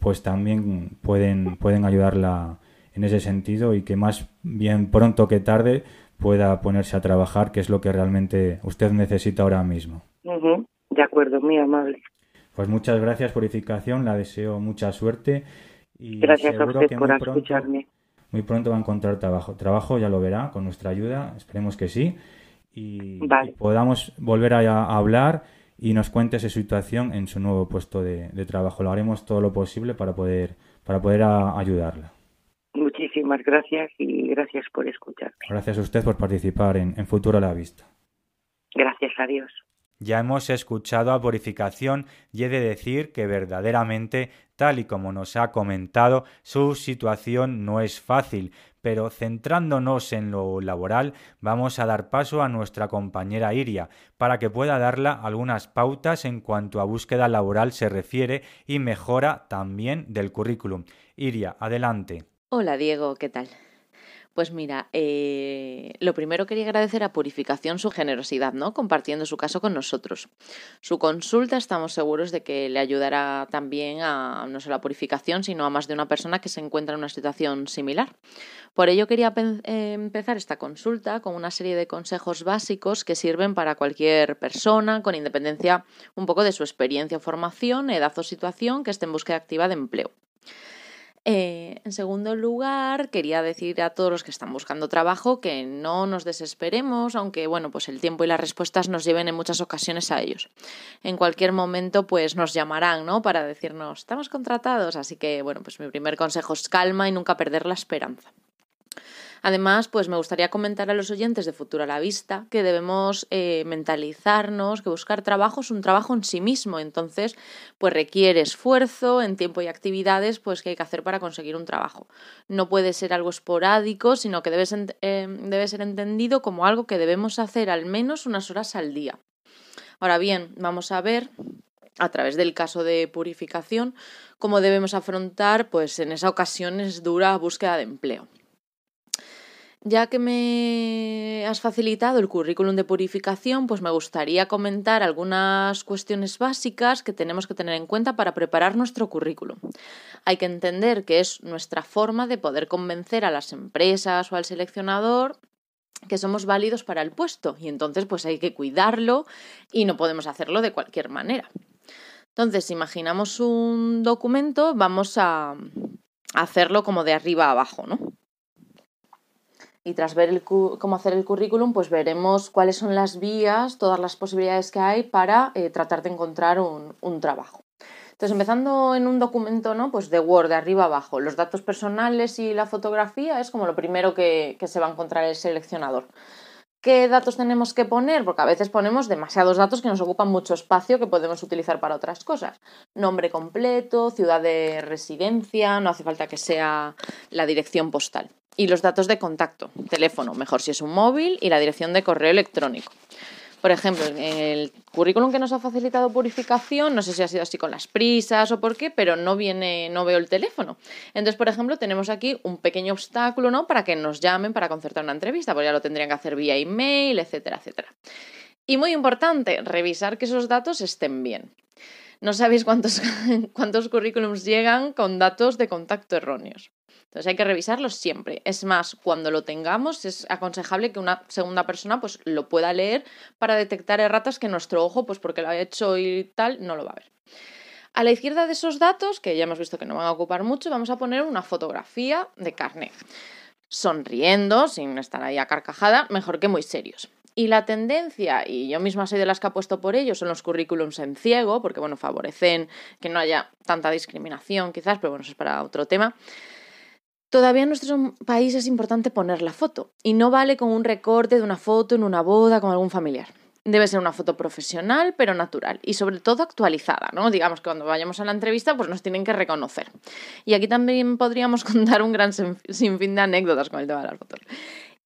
pues también pueden, pueden ayudarla en ese sentido y que más bien pronto que tarde pueda ponerse a trabajar, que es lo que realmente usted necesita ahora mismo. De acuerdo, muy amable. Pues muchas gracias, Purificación, la deseo mucha suerte y gracias a usted por escucharme. Muy pronto va a encontrar trabajo. Trabajo ya lo verá con nuestra ayuda, esperemos que sí y, podamos volver a, hablar y nos cuente su situación en su nuevo puesto de, trabajo. Lo haremos todo lo posible para poder, para poder ayudarla. Muchísimas gracias y gracias por escucharme. Gracias a usted por participar en, en Futuro a la Vista. Gracias a Dios. Ya hemos escuchado a Purificación y he de decir que verdaderamente, tal y como nos ha comentado, su situación no es fácil, pero centrándonos en lo laboral, vamos a dar paso a nuestra compañera Iria para que pueda darla algunas pautas en cuanto a búsqueda laboral se refiere y mejora también del currículum. Iria, adelante. Hola Diego, ¿qué tal? Pues mira, eh, lo primero quería agradecer a Purificación su generosidad, ¿no? Compartiendo su caso con nosotros. Su consulta estamos seguros de que le ayudará también a no solo a Purificación, sino a más de una persona que se encuentra en una situación similar. Por ello quería eh, empezar esta consulta con una serie de consejos básicos que sirven para cualquier persona, con independencia un poco de su experiencia o formación, edad o situación, que esté en búsqueda activa de empleo. Eh, en segundo lugar, quería decir a todos los que están buscando trabajo que no nos desesperemos, aunque bueno, pues el tiempo y las respuestas nos lleven en muchas ocasiones a ellos. En cualquier momento, pues nos llamarán, ¿no? Para decirnos, estamos contratados. Así que, bueno, pues mi primer consejo es calma y nunca perder la esperanza. Además, pues me gustaría comentar a los oyentes de Futuro a la Vista que debemos eh, mentalizarnos que buscar trabajo es un trabajo en sí mismo, entonces pues requiere esfuerzo en tiempo y actividades pues que hay que hacer para conseguir un trabajo. No puede ser algo esporádico, sino que debe ser, eh, debe ser entendido como algo que debemos hacer al menos unas horas al día. Ahora bien, vamos a ver a través del caso de purificación cómo debemos afrontar pues en esa ocasión es dura búsqueda de empleo. Ya que me has facilitado el currículum de purificación, pues me gustaría comentar algunas cuestiones básicas que tenemos que tener en cuenta para preparar nuestro currículum. Hay que entender que es nuestra forma de poder convencer a las empresas o al seleccionador que somos válidos para el puesto y entonces pues hay que cuidarlo y no podemos hacerlo de cualquier manera. Entonces, imaginamos un documento, vamos a hacerlo como de arriba a abajo, ¿no? Y tras ver cómo hacer el currículum, pues veremos cuáles son las vías, todas las posibilidades que hay para eh, tratar de encontrar un, trabajo. Entonces, empezando en un documento, ¿no? Pues de Word, de arriba abajo, los datos personales y la fotografía es como lo primero que, que se va a encontrar el seleccionador. ¿Qué datos tenemos que poner? Porque a veces ponemos demasiados datos que nos ocupan mucho espacio que podemos utilizar para otras cosas. Nombre completo, ciudad de residencia, no hace falta que sea la dirección postal y los datos de contacto, teléfono, mejor si es un móvil, y la dirección de correo electrónico. Por ejemplo, en el currículum que nos ha facilitado Purificación, no sé si ha sido así con las prisas o por qué, pero no viene, no veo el teléfono. Entonces, por ejemplo, tenemos aquí un pequeño obstáculo, ¿no? Para que nos llamen para concertar una entrevista, porque ya lo tendrían que hacer vía email, etcétera, etcétera. Y muy importante, revisar que esos datos estén bien. No sabéis cuántos, cuántos currículums llegan con datos de contacto erróneos. Entonces hay que revisarlos siempre. Es más, cuando lo tengamos es aconsejable que una segunda persona pues lo pueda leer para detectar erratas que nuestro ojo, pues porque lo ha hecho y tal, no lo va a ver. A la izquierda de esos datos, que ya hemos visto que no van a ocupar mucho, vamos a poner una fotografía de carne. Sonriendo, sin estar ahí a carcajada, mejor que muy serios. Y la tendencia, y yo misma soy de las que apuesto por ello, son los currículums en ciego, porque bueno, favorecen que no haya tanta discriminación quizás, pero bueno, eso es para otro tema. Todavía en nuestro país es importante poner la foto y no vale con un recorte de una foto en una boda con algún familiar. Debe ser una foto profesional, pero natural y sobre todo actualizada, ¿no? Digamos que cuando vayamos a la entrevista, pues nos tienen que reconocer. Y aquí también podríamos contar un gran sinfín de anécdotas con el tema de las fotos.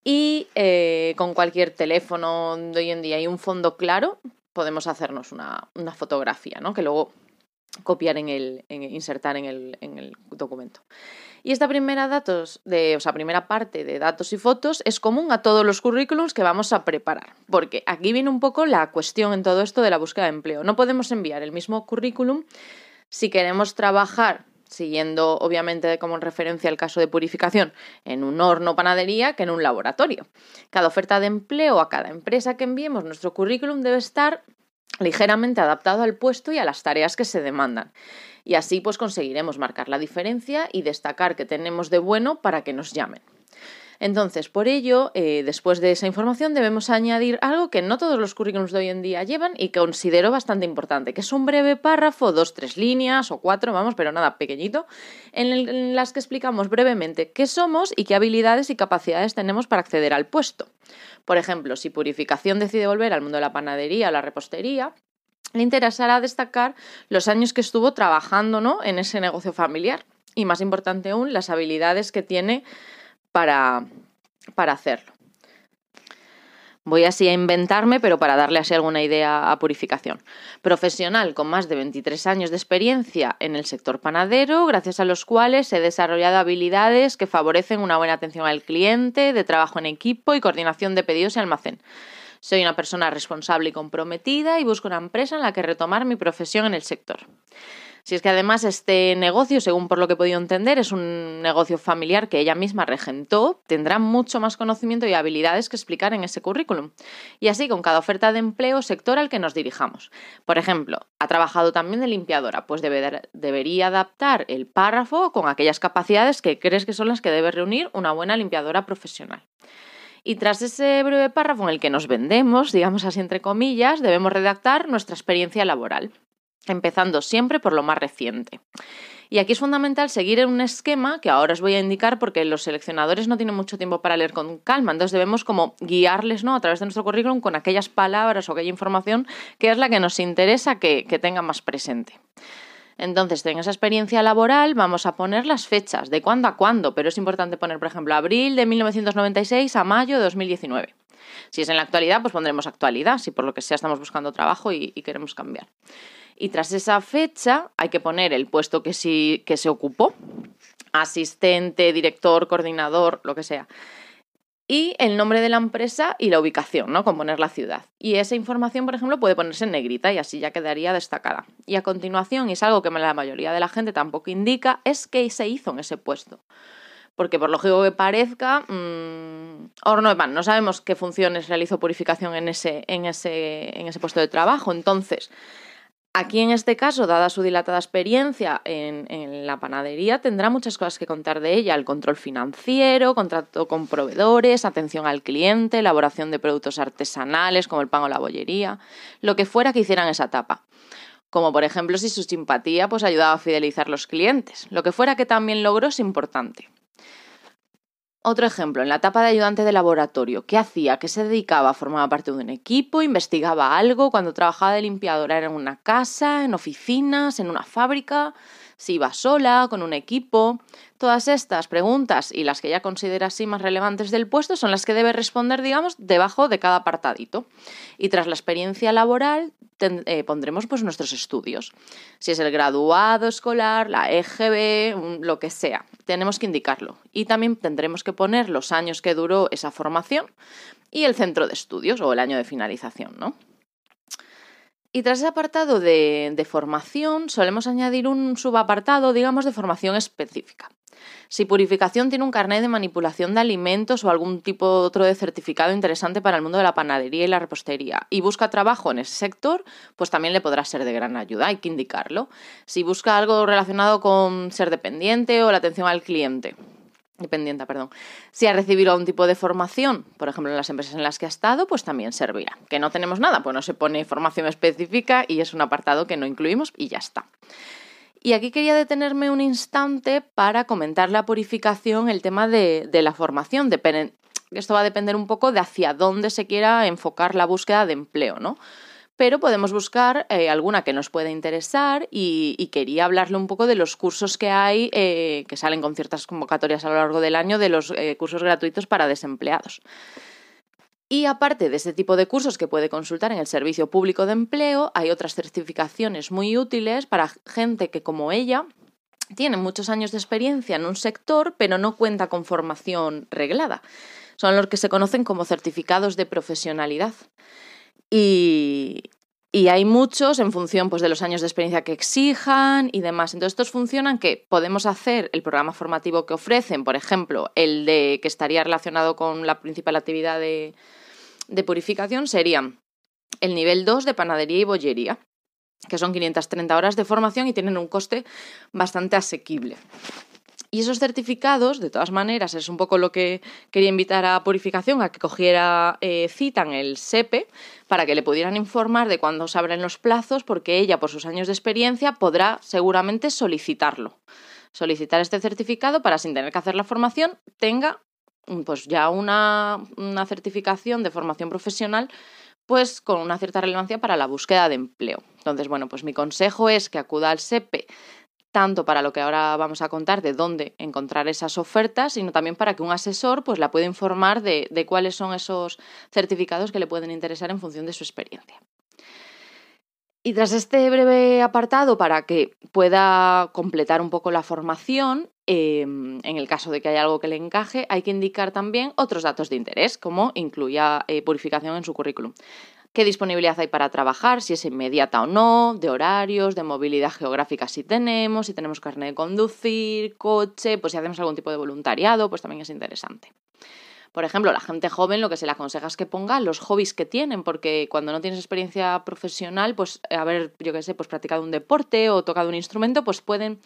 Y eh, con cualquier teléfono de hoy en día y un fondo claro, podemos hacernos una, fotografía, ¿no? Que luego copiar en el, insertar en el, en el documento. Y esta primera, datos o sea, primera parte de datos y fotos es común a todos los currículums que vamos a preparar, porque aquí viene un poco la cuestión en todo esto de la búsqueda de empleo. No podemos enviar el mismo currículum si queremos trabajar siguiendo obviamente como referencia el caso de purificación, en un horno panadería que en un laboratorio. Cada oferta de empleo a cada empresa que enviemos nuestro currículum debe estar ligeramente adaptado al puesto y a las tareas que se demandan y así pues conseguiremos marcar la diferencia y destacar que tenemos de bueno para que nos llamen. Entonces, por ello, eh, después de esa información, debemos añadir algo que no todos los currículums de hoy en día llevan y considero bastante importante, que es un breve párrafo, dos, tres líneas o cuatro, vamos, pero nada pequeñito, en, las que explicamos brevemente qué somos y qué habilidades y capacidades tenemos para acceder al puesto. Por ejemplo, si Purificación decide volver al mundo de la panadería o la repostería, le interesará destacar los años que estuvo trabajando ¿no? en ese negocio familiar y, más importante aún, las habilidades que tiene para, para hacerlo. Voy así a inventarme, pero para darle así alguna idea a purificación. Profesional con más de 23 años de experiencia en el sector panadero, gracias a los cuales he desarrollado habilidades que favorecen una buena atención al cliente, de trabajo en equipo y coordinación de pedidos y almacén. Soy una persona responsable y comprometida y busco una empresa en la que retomar mi profesión en el sector. Si es que además este negocio, según por lo que he podido entender, es un negocio familiar que ella misma regentó, tendrá mucho más conocimiento y habilidades que explicar en ese currículum. Y así con cada oferta de empleo sector al que nos dirijamos. Por ejemplo, ha trabajado también de limpiadora, pues debería adaptar el párrafo con aquellas capacidades que crees que son las que debe reunir una buena limpiadora profesional. Y tras ese breve párrafo en el que nos vendemos, digamos así entre comillas, debemos redactar nuestra experiencia laboral empezando siempre por lo más reciente. Y aquí es fundamental seguir un esquema que ahora os voy a indicar porque los seleccionadores no tienen mucho tiempo para leer con calma, entonces debemos como guiarles ¿no? a través de nuestro currículum con aquellas palabras o aquella información que es la que nos interesa que, que tenga más presente. Entonces, en esa experiencia laboral vamos a poner las fechas, de cuándo a cuándo, pero es importante poner, por ejemplo, abril de 1996 a mayo de 2019. Si es en la actualidad, pues pondremos actualidad, si por lo que sea estamos buscando trabajo y queremos cambiar y tras esa fecha hay que poner el puesto que, sí, que se ocupó, asistente, director, coordinador, lo que sea. Y el nombre de la empresa y la ubicación, ¿no? Con poner la ciudad. Y esa información, por ejemplo, puede ponerse en negrita y así ya quedaría destacada. Y a continuación, y es algo que la mayoría de la gente tampoco indica, es qué se hizo en ese puesto. Porque por lógico que parezca, mmm, horno de pan, no sabemos qué funciones realizó purificación en ese, en ese, en ese puesto de trabajo. Entonces, Aquí en este caso, dada su dilatada experiencia en, la panadería, tendrá muchas cosas que contar de ella, el control financiero, contrato con proveedores, atención al cliente, elaboración de productos artesanales como el pan o la bollería, lo que fuera que hicieran esa etapa. Como por ejemplo si su simpatía pues ayudaba a fidelizar los clientes. Lo que fuera que también logró es importante. Otro ejemplo, en la etapa de ayudante de laboratorio, ¿qué hacía? ¿Qué se dedicaba? ¿Formaba parte de un equipo? ¿Investigaba algo? Cuando trabajaba de limpiadora era en una casa, en oficinas, en una fábrica si iba sola, con un equipo. Todas estas preguntas y las que ya considera así más relevantes del puesto son las que debe responder, digamos, debajo de cada apartadito. Y tras la experiencia laboral eh, pondremos pues nuestros estudios. Si es el graduado escolar, la EGB, lo que sea, tenemos que indicarlo. Y también tendremos que poner los años que duró esa formación y el centro de estudios o el año de finalización, ¿no? Y tras ese apartado de, formación, solemos añadir un subapartado, digamos, de formación específica. Si Purificación tiene un carnet de manipulación de alimentos o algún tipo otro de certificado interesante para el mundo de la panadería y la repostería y busca trabajo en ese sector, pues también le podrá ser de gran ayuda, hay que indicarlo. Si busca algo relacionado con ser dependiente o la atención al cliente, dependiente, perdón. Si ha recibido algún tipo de formación, por ejemplo, en las empresas en las que ha estado, pues también servirá. Que no tenemos nada, pues no se pone formación específica y es un apartado que no incluimos y ya está. Y aquí quería detenerme un instante para comentar la purificación, el tema de, de la formación. esto va a depender un poco de hacia dónde se quiera enfocar la búsqueda de empleo, ¿no? Pero podemos buscar eh, alguna que nos pueda interesar y, quería hablarle un poco de los cursos que hay, eh, que salen con ciertas convocatorias a lo largo del año, de los eh, cursos gratuitos para desempleados. Y aparte de este tipo de cursos que puede consultar en el Servicio Público de Empleo, hay otras certificaciones muy útiles para gente que, como ella, tiene muchos años de experiencia en un sector, pero no cuenta con formación reglada. Son los que se conocen como certificados de profesionalidad. Y, hay muchos en función pues, de los años de experiencia que exijan y demás. Entonces, estos funcionan que podemos hacer el programa formativo que ofrecen, por ejemplo, el de que estaría relacionado con la principal actividad de, de purificación, sería el nivel 2 de panadería y bollería, que son 530 horas de formación y tienen un coste bastante asequible. Y esos certificados, de todas maneras, es un poco lo que quería invitar a Purificación a que cogiera eh, cita en el SEPE para que le pudieran informar de cuándo se abren los plazos, porque ella, por sus años de experiencia, podrá seguramente solicitarlo. Solicitar este certificado para, sin tener que hacer la formación, tenga pues ya una, una certificación de formación profesional pues con una cierta relevancia para la búsqueda de empleo. Entonces, bueno, pues mi consejo es que acuda al SEPE tanto para lo que ahora vamos a contar de dónde encontrar esas ofertas, sino también para que un asesor pues, la pueda informar de, de cuáles son esos certificados que le pueden interesar en función de su experiencia. Y tras este breve apartado, para que pueda completar un poco la formación, em, en el caso de que haya algo que le encaje, hay que indicar también otros datos de interés, como incluya eh, purificación en su currículum. ¿Qué disponibilidad hay para trabajar? Si es inmediata o no, de horarios, de movilidad geográfica si tenemos, si tenemos carne de conducir, coche, pues si hacemos algún tipo de voluntariado, pues también es interesante. Por ejemplo, la gente joven lo que se le aconseja es que ponga los hobbies que tienen, porque cuando no tienes experiencia profesional, pues haber, yo qué sé, pues practicado un deporte o tocado un instrumento, pues pueden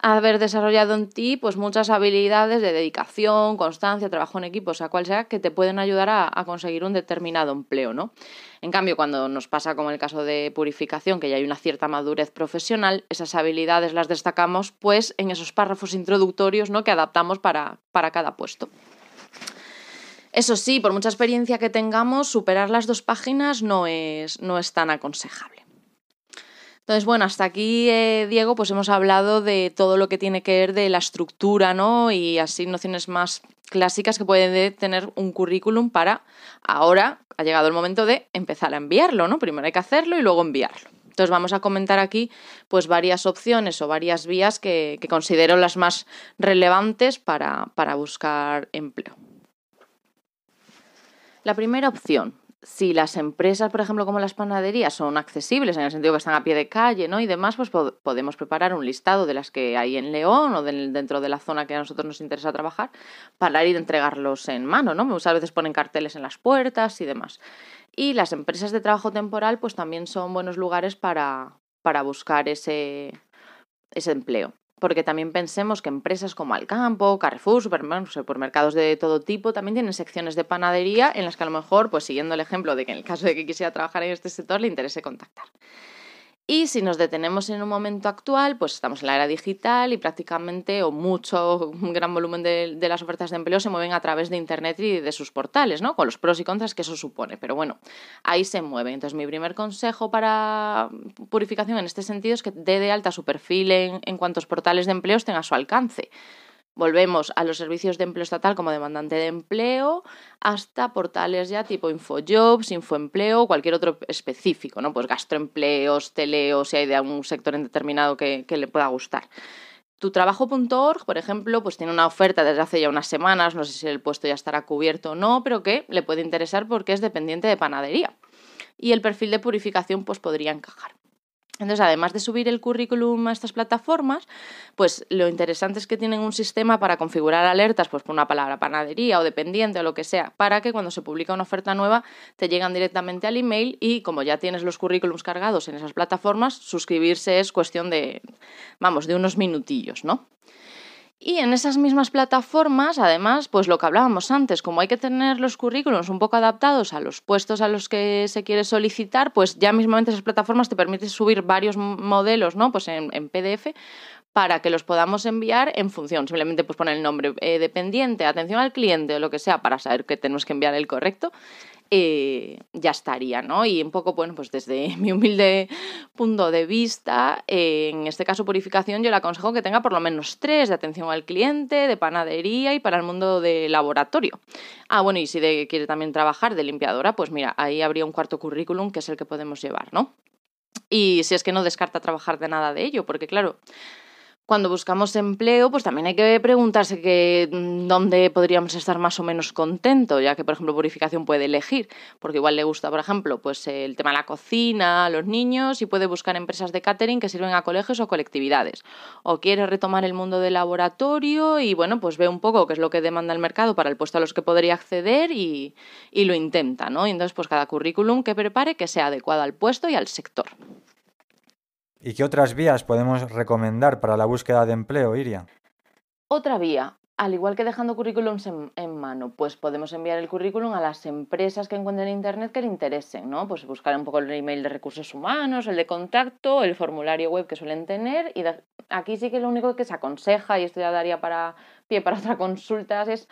haber desarrollado en ti pues muchas habilidades de dedicación, constancia, trabajo en equipo, o sea, cual sea, que te pueden ayudar a, a, conseguir un determinado empleo, ¿no? En cambio, cuando nos pasa como en el caso de purificación, que ya hay una cierta madurez profesional, esas habilidades las destacamos pues en esos párrafos introductorios, ¿no? que adaptamos para, para cada puesto. Eso sí, por mucha experiencia que tengamos, superar las dos páginas no es, no es tan aconsejable. Entonces, bueno, hasta aquí, eh, Diego, pues hemos hablado de todo lo que tiene que ver de la estructura, ¿no? Y así nociones más clásicas que puede tener un currículum para ahora ha llegado el momento de empezar a enviarlo, ¿no? Primero hay que hacerlo y luego enviarlo. Entonces vamos a comentar aquí pues varias opciones o varias vías que, que considero las más relevantes para, para buscar empleo. La primera opción, si las empresas, por ejemplo, como las panaderías, son accesibles en el sentido que están a pie de calle ¿no? y demás, pues podemos preparar un listado de las que hay en León o dentro de la zona que a nosotros nos interesa trabajar para ir a entregarlos en mano. ¿no? Muchas veces ponen carteles en las puertas y demás. Y las empresas de trabajo temporal pues también son buenos lugares para, para buscar ese, ese empleo porque también pensemos que empresas como Alcampo, Carrefour, supermercados de todo tipo, también tienen secciones de panadería en las que a lo mejor, pues siguiendo el ejemplo de que en el caso de que quisiera trabajar en este sector, le interese contactar. Y si nos detenemos en un momento actual, pues estamos en la era digital y prácticamente o mucho, un gran volumen de, las ofertas de empleo se mueven a través de Internet y de sus portales, ¿no? Con los pros y contras que eso supone. Pero bueno, ahí se mueve. Entonces mi primer consejo para purificación en este sentido es que dé de alta su perfil en, en cuantos portales de empleos tenga a su alcance. Volvemos a los servicios de empleo estatal como demandante de empleo, hasta portales ya tipo Infojobs, Infoempleo, cualquier otro específico, ¿no? Pues gastroempleos, teleo, si hay de algún sector en determinado que, le pueda gustar. Tutrabajo.org, por ejemplo, pues tiene una oferta desde hace ya unas semanas, no sé si el puesto ya estará cubierto o no, pero que le puede interesar porque es dependiente de panadería. Y el perfil de purificación pues podría encajar. Entonces, además de subir el currículum a estas plataformas, pues lo interesante es que tienen un sistema para configurar alertas, pues por una palabra panadería o dependiente o lo que sea, para que cuando se publica una oferta nueva te llegan directamente al email y como ya tienes los currículums cargados en esas plataformas, suscribirse es cuestión de, vamos, de unos minutillos, ¿no? Y en esas mismas plataformas, además, pues lo que hablábamos antes, como hay que tener los currículums un poco adaptados a los puestos a los que se quiere solicitar, pues ya mismamente esas plataformas te permiten subir varios modelos, ¿no? Pues en, en PDF para que los podamos enviar en función. Simplemente pues poner el nombre eh, dependiente, atención al cliente o lo que sea para saber que tenemos que enviar el correcto eh, ya estaría, ¿no? Y un poco, bueno, pues desde mi humilde punto de vista, eh, en este caso purificación, yo le aconsejo que tenga por lo menos tres de atención al cliente, de panadería y para el mundo de laboratorio. Ah, bueno, y si de, quiere también trabajar de limpiadora, pues mira, ahí habría un cuarto currículum que es el que podemos llevar, ¿no? Y si es que no descarta trabajar de nada de ello, porque claro, cuando buscamos empleo, pues también hay que preguntarse mm, dónde podríamos estar más o menos contentos, ya que, por ejemplo, Purificación puede elegir, porque igual le gusta, por ejemplo, pues el tema de la cocina, a los niños, y puede buscar empresas de catering que sirven a colegios o colectividades. O quiere retomar el mundo del laboratorio y, bueno, pues ve un poco qué es lo que demanda el mercado para el puesto a los que podría acceder y, y lo intenta, ¿no? Y entonces, pues cada currículum que prepare que sea adecuado al puesto y al sector. ¿Y qué otras vías podemos recomendar para la búsqueda de empleo, Iria? Otra vía, al igual que dejando currículums en, mano, pues podemos enviar el currículum a las empresas que encuentren en Internet que le interesen, ¿no? Pues buscar un poco el email de recursos humanos, el de contacto, el formulario web que suelen tener y aquí sí que lo único que se aconseja, y esto ya daría para pie para otra consulta, es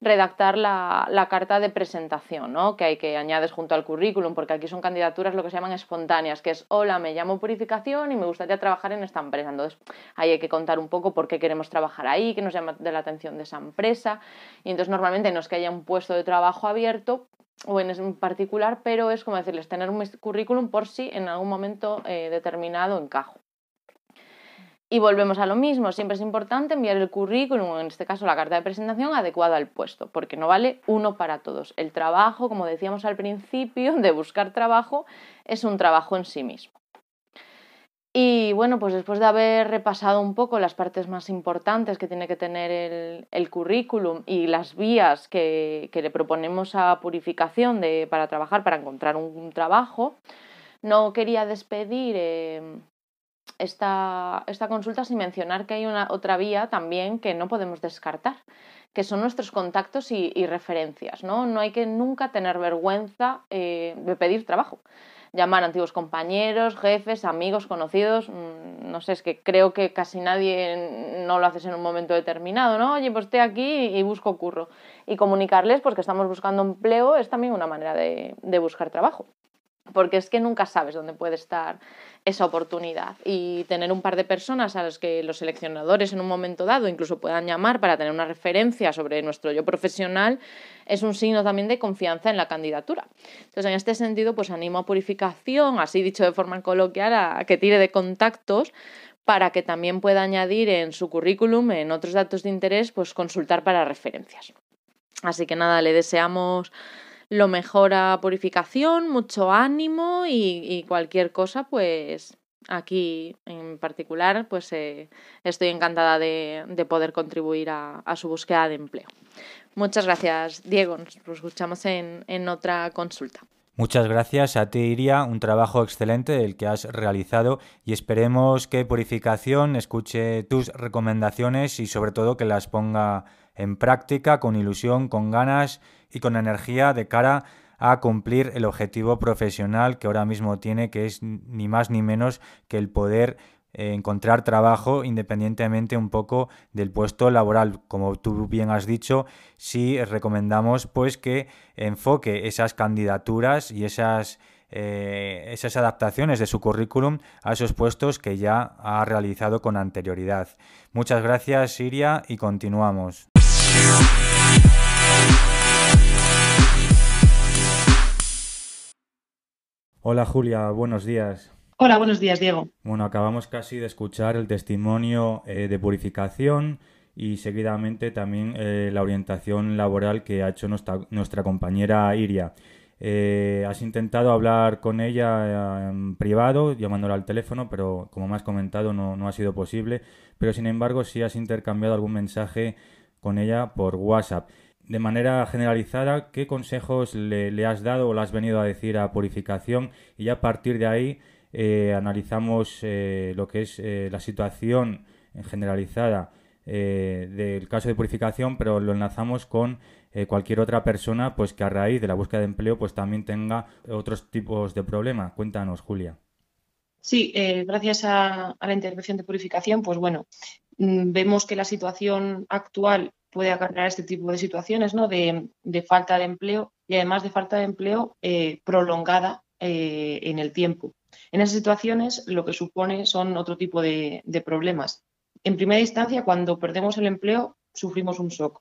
redactar la, carta de presentación, ¿no? que hay que añades junto al currículum, porque aquí son candidaturas lo que se llaman espontáneas, que es, hola, me llamo Purificación y me gustaría trabajar en esta empresa. Entonces, ahí hay que contar un poco por qué queremos trabajar ahí, qué nos llama de la atención de esa empresa. Y entonces, normalmente no es que haya un puesto de trabajo abierto, o en particular, pero es como decirles, tener un currículum por si en algún momento eh, determinado encajo. Y volvemos a lo mismo, siempre es importante enviar el currículum, en este caso la carta de presentación, adecuada al puesto, porque no vale uno para todos. El trabajo, como decíamos al principio, de buscar trabajo, es un trabajo en sí mismo. Y bueno, pues después de haber repasado un poco las partes más importantes que tiene que tener el, currículum y las vías que, le proponemos a Purificación de, para trabajar, para encontrar un, trabajo, no quería despedir eh, esta, consulta sin mencionar que hay una otra vía también que no podemos descartar, que son nuestros contactos y, referencias. ¿no? no hay que nunca tener vergüenza eh, de pedir trabajo. Llamar a antiguos compañeros, jefes, amigos, conocidos, mm, no sé, es que creo que casi nadie no lo haces en un momento determinado, ¿no? Oye, pues estoy aquí y busco curro. Y comunicarles pues que estamos buscando empleo es también una manera de buscar trabajo porque es que nunca sabes dónde puede estar esa oportunidad y tener un par de personas a las que los seleccionadores en un momento dado incluso puedan llamar para tener una referencia sobre nuestro yo profesional es un signo también de confianza en la candidatura. Entonces, en este sentido, pues animo a Purificación, así dicho de forma coloquial, a que tire de contactos para que también pueda añadir en su currículum, en otros datos de interés, pues consultar para referencias. Así que nada, le deseamos lo mejor a purificación, mucho ánimo y, cualquier cosa, pues aquí en particular, pues eh, estoy encantada de, poder contribuir a, su búsqueda de empleo. Muchas gracias, Diego. Nos escuchamos en, en otra consulta. Muchas gracias a ti, Iria, un trabajo excelente el que has realizado y esperemos que Purificación escuche tus recomendaciones y sobre todo que las ponga en práctica con ilusión, con ganas y con energía de cara a cumplir el objetivo profesional que ahora mismo tiene, que es ni más ni menos que el poder eh, encontrar trabajo independientemente un poco del puesto laboral. Como tú bien has dicho, sí recomendamos pues que enfoque esas candidaturas y esas eh, esas adaptaciones de su currículum a esos puestos que ya ha realizado con anterioridad. Muchas gracias, Siria, y continuamos. Hola Julia, buenos días. Hola, buenos días, Diego. Bueno, acabamos casi de escuchar el testimonio eh, de purificación y seguidamente también eh, la orientación laboral que ha hecho nuestra, nuestra compañera Iria. Eh, has intentado hablar con ella en privado, llamándola al teléfono, pero como me has comentado no, no ha sido posible. Pero sin embargo sí has intercambiado algún mensaje con ella por WhatsApp. De manera generalizada, ¿qué consejos le, has dado o le has venido a decir a Purificación? Y a partir de ahí eh, analizamos eh, lo que es eh, la situación generalizada del caso de Purificación, pero lo enlazamos con cualquier otra persona pues que a raíz de la búsqueda de empleo pues también tenga otros tipos de problemas. Cuéntanos, Julia. Sí, gracias a, a, la intervención de purificación, pues bueno, Mm, vemos que la situación actual puede acarrear este tipo de situaciones, ¿no? De, falta de empleo y además de falta de empleo eh, prolongada eh, en el tiempo. En esas situaciones lo que supone son otro tipo de, problemas. En primera instancia, cuando perdemos el empleo, sufrimos un shock.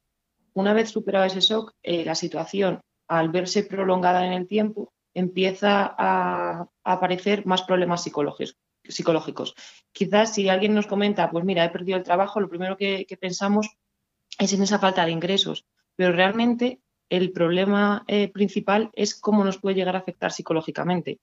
Una vez superado ese shock, eh, la situación, al verse prolongada en el tiempo, empieza a aparecer más problemas psicológicos, psicológicos. Quizás si alguien nos comenta, pues mira, he perdido el trabajo, lo primero que, pensamos es en esa falta de ingresos, pero realmente el problema eh, principal es cómo nos puede llegar a afectar psicológicamente.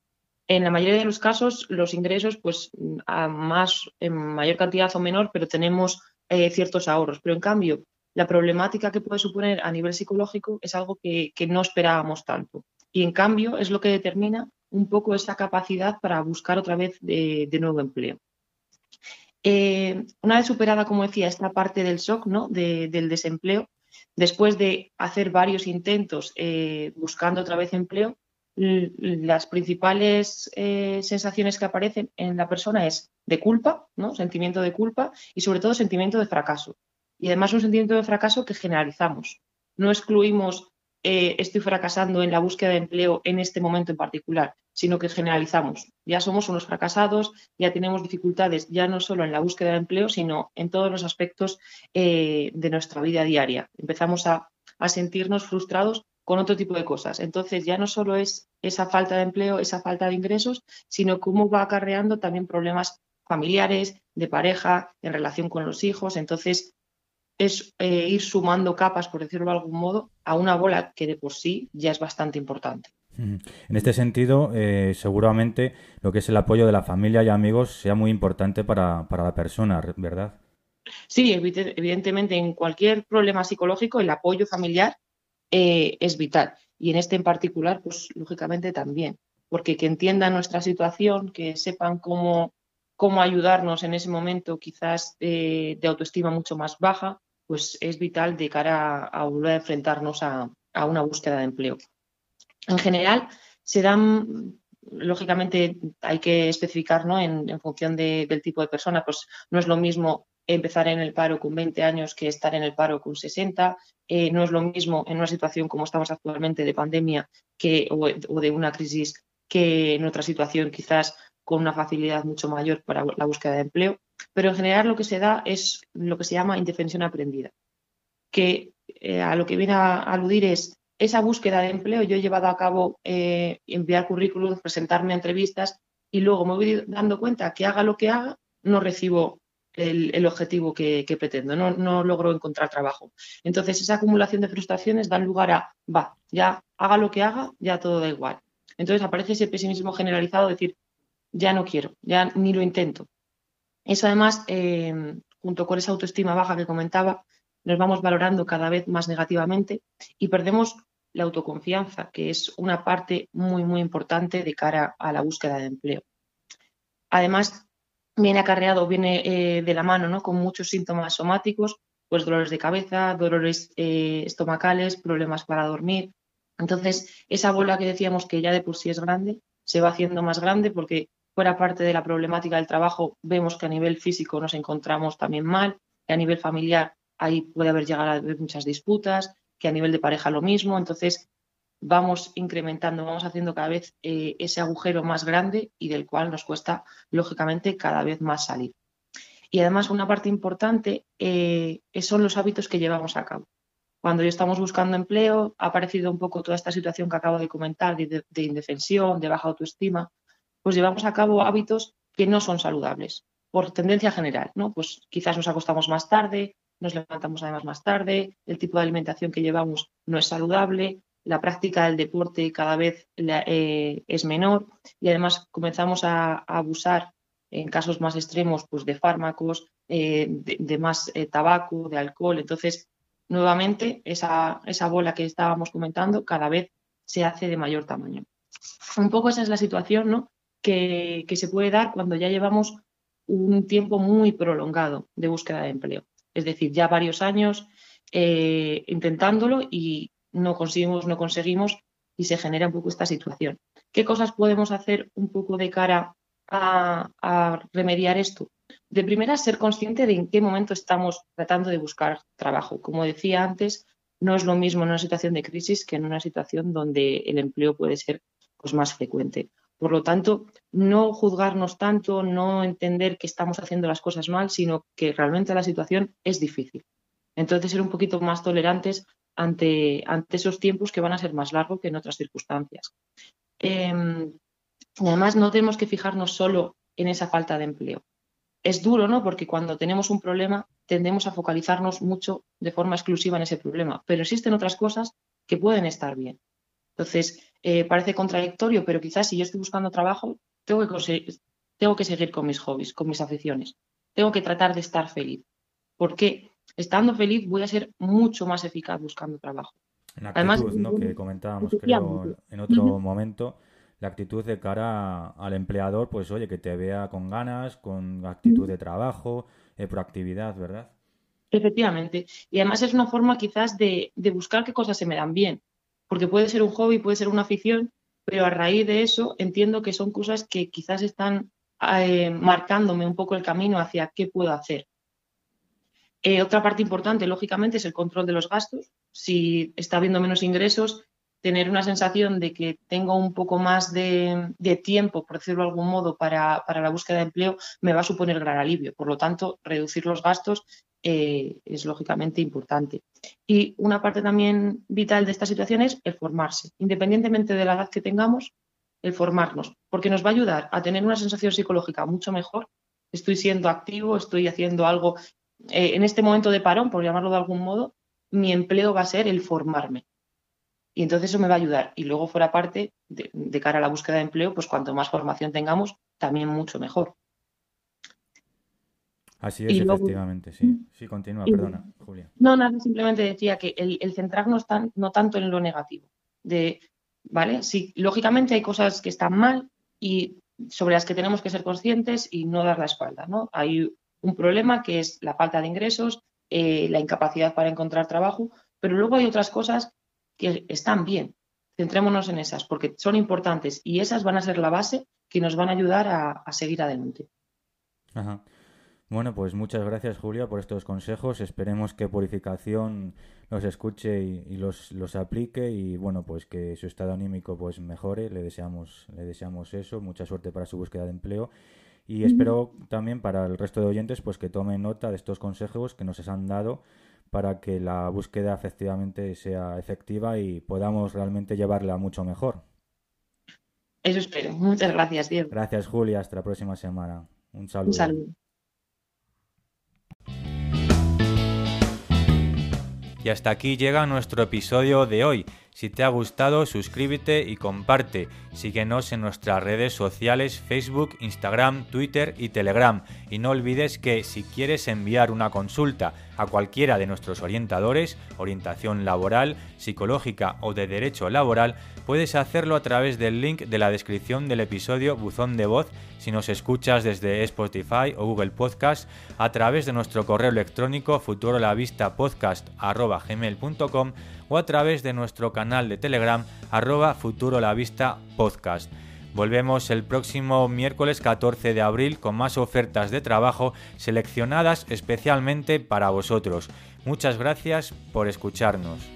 En la mayoría de los casos, los ingresos, pues a más, en mayor cantidad o menor, pero tenemos eh, ciertos ahorros. Pero en cambio, la problemática que puede suponer a nivel psicológico es algo que, que no esperábamos tanto. Y en cambio, es lo que determina un poco esa capacidad para buscar otra vez de, nuevo empleo. Eh, una vez superada, como decía, esta parte del shock, ¿no? del desempleo, después de hacer varios intentos eh, buscando otra vez empleo, las principales eh, sensaciones que aparecen en la persona es de culpa, ¿no? Sentimiento de culpa y sobre todo sentimiento de fracaso. Y además un sentimiento de fracaso que generalizamos. No excluimos eh, estoy fracasando en la búsqueda de empleo en este momento en particular, sino que generalizamos. Ya somos unos fracasados, ya tenemos dificultades ya no solo en la búsqueda de empleo, sino en todos los aspectos eh, de nuestra vida diaria. Empezamos a, a sentirnos frustrados con otro tipo de cosas. Entonces ya no solo es esa falta de empleo, esa falta de ingresos, sino cómo va acarreando también problemas familiares, de pareja, en relación con los hijos. Entonces es eh, ir sumando capas, por decirlo de algún modo, a una bola que de por sí ya es bastante importante. En este sentido, eh, seguramente lo que es el apoyo de la familia y amigos sea muy importante para, la persona, ¿verdad? Sí, evidentemente en cualquier problema psicológico el apoyo familiar eh, es vital y en este en particular, pues lógicamente también, porque que entiendan nuestra situación, que sepan cómo, cómo ayudarnos en ese momento quizás de autoestima mucho más baja, pues es vital de cara a, volver a enfrentarnos a, una búsqueda de empleo. En general, se dan, lógicamente hay que especificar ¿no? en, función del tipo de persona, pues no es lo mismo empezar en el paro con 20 años que estar en el paro con 60. Eh, no es lo mismo en una situación como estamos actualmente de pandemia que, o, de una crisis que en otra situación quizás con una facilidad mucho mayor para la búsqueda de empleo. Pero en general lo que se da es lo que se llama indefensión aprendida, que eh, a lo que viene a aludir es esa búsqueda de empleo. Yo he llevado a cabo eh, enviar currículums, presentarme a entrevistas y luego me voy dando cuenta que haga lo que haga, no recibo el, objetivo que, pretendo, no, no, logro encontrar trabajo. Entonces, esa acumulación de frustraciones da lugar a, va, ya haga lo que haga, ya todo da igual. Entonces aparece ese pesimismo generalizado, decir, ya no quiero, ya ni lo intento. Eso además, eh, junto con esa autoestima baja que comentaba, nos vamos valorando cada vez más negativamente y perdemos la autoconfianza, que es una parte muy, muy importante de cara a la búsqueda de empleo. Además, viene acarreado, viene eh, de la mano ¿no? con muchos síntomas somáticos, pues dolores de cabeza, dolores eh, estomacales, problemas para dormir. Entonces, esa bola que decíamos que ya de por sí es grande, se va haciendo más grande porque fuera parte de la problemática del trabajo, vemos que a nivel físico nos encontramos también mal, que a nivel familiar ahí puede haber llegado a haber muchas disputas, que a nivel de pareja lo mismo. Entonces, vamos incrementando, vamos haciendo cada vez eh, ese agujero más grande y del cual nos cuesta, lógicamente, cada vez más salir. Y además, una parte importante eh, son los hábitos que llevamos a cabo. Cuando ya estamos buscando empleo, ha aparecido un poco toda esta situación que acabo de comentar de indefensión, de baja autoestima, pues llevamos a cabo hábitos que no son saludables, por tendencia general, ¿no? Pues quizás nos acostamos más tarde, nos levantamos además más tarde, el tipo de alimentación que llevamos no es saludable, la práctica del deporte cada vez eh, es menor y además comenzamos a, abusar en casos más extremos pues de fármacos, eh, de, más eh, tabaco, de alcohol. Entonces, nuevamente, esa, bola que estábamos comentando cada vez se hace de mayor tamaño. Un poco esa es la situación, ¿no? que, se puede dar cuando ya llevamos un tiempo muy prolongado de búsqueda de empleo. Es decir, ya varios años eh, intentándolo y no conseguimos, no conseguimos y se genera un poco esta situación. ¿Qué cosas podemos hacer un poco de cara a, remediar esto? De primera, ser consciente de en qué momento estamos tratando de buscar trabajo. Como decía antes, no es lo mismo en una situación de crisis que en una situación donde el empleo puede ser pues, más frecuente. Por lo tanto, no juzgarnos tanto, no entender que estamos haciendo las cosas mal, sino que realmente la situación es difícil. Entonces, ser un poquito más tolerantes ante, ante esos tiempos que van a ser más largos que en otras circunstancias. Em, además, no tenemos que fijarnos solo en esa falta de empleo. Es duro, ¿no? Porque cuando tenemos un problema tendemos a focalizarnos mucho de forma exclusiva en ese problema, pero existen otras cosas que pueden estar bien. Entonces, eh, parece contradictorio, pero quizás si yo estoy buscando trabajo, tengo que, tengo que seguir con mis hobbies, con mis aficiones. Tengo que tratar de estar feliz. Porque estando feliz voy a ser mucho más eficaz buscando trabajo. En actitud, Además, ¿no? que comentábamos creo, en otro momento, la actitud de cara al empleador, pues oye, que te vea con ganas, con actitud de trabajo, eh, proactividad, ¿verdad? Efectivamente. Y además es una forma quizás de, buscar qué cosas se me dan bien, porque puede ser un hobby, puede ser una afición, pero a raíz de eso entiendo que son cosas que quizás están eh, marcándome un poco el camino hacia qué puedo hacer. Eh, otra parte importante, lógicamente, es el control de los gastos. Si está habiendo menos ingresos, tener una sensación de que tengo un poco más de, tiempo, por decirlo de algún modo, para, la búsqueda de empleo, me va a suponer gran alivio. Por lo tanto, reducir los gastos eh, es lógicamente importante. Y una parte también vital de esta situación es el formarse. Independientemente de la edad que tengamos, el formarnos, porque nos va a ayudar a tener una sensación psicológica mucho mejor. Estoy siendo activo, estoy haciendo algo. Eh, en este momento de parón, por llamarlo de algún modo, mi empleo va a ser el formarme y entonces eso me va a ayudar. Y luego fuera parte, de, cara a la búsqueda de empleo, pues cuanto más formación tengamos, también mucho mejor. Así es, efectivamente, sí. Sí, continúa, perdona, Julia. No, nada, simplemente decía que el, centrarnos tan, no tanto en lo negativo. De, ¿vale? Sí, lógicamente hay cosas que están mal y sobre las que tenemos que ser conscientes y no dar la espalda, ¿no? Hay un problema que es la falta de ingresos, eh, la incapacidad para encontrar trabajo, pero luego hay otras cosas que están bien. Centrémonos en esas porque son importantes y esas van a ser la base que nos van a ayudar a, seguir adelante. Bueno, pues muchas gracias Julia por estos consejos. Esperemos que Purificación los escuche y, los, los, aplique y bueno, pues que su estado anímico pues mejore. Le deseamos, le deseamos eso. Mucha suerte para su búsqueda de empleo. Y espero también para el resto de oyentes pues que tomen nota de estos consejos que nos han dado para que la búsqueda efectivamente sea efectiva y podamos realmente llevarla mucho mejor. Eso espero. Muchas gracias, Diego. Gracias, Julia. Hasta la próxima semana. Un saludo. Un saludo. Y hasta aquí llega nuestro episodio de hoy. Si te ha gustado, suscríbete y comparte. Síguenos en nuestras redes sociales Facebook, Instagram, Twitter y Telegram. Y no olvides que si quieres enviar una consulta a cualquiera de nuestros orientadores, orientación laboral, psicológica o de derecho laboral, puedes hacerlo a través del link de la descripción del episodio Buzón de Voz si nos escuchas desde Spotify o Google Podcast, a través de nuestro correo electrónico futurolavistapodcast.gmail.com o a través de nuestro canal de Telegram arroba Futuro la Vista Podcast. Volvemos el próximo miércoles 14 de abril con más ofertas de trabajo seleccionadas especialmente para vosotros. Muchas gracias por escucharnos.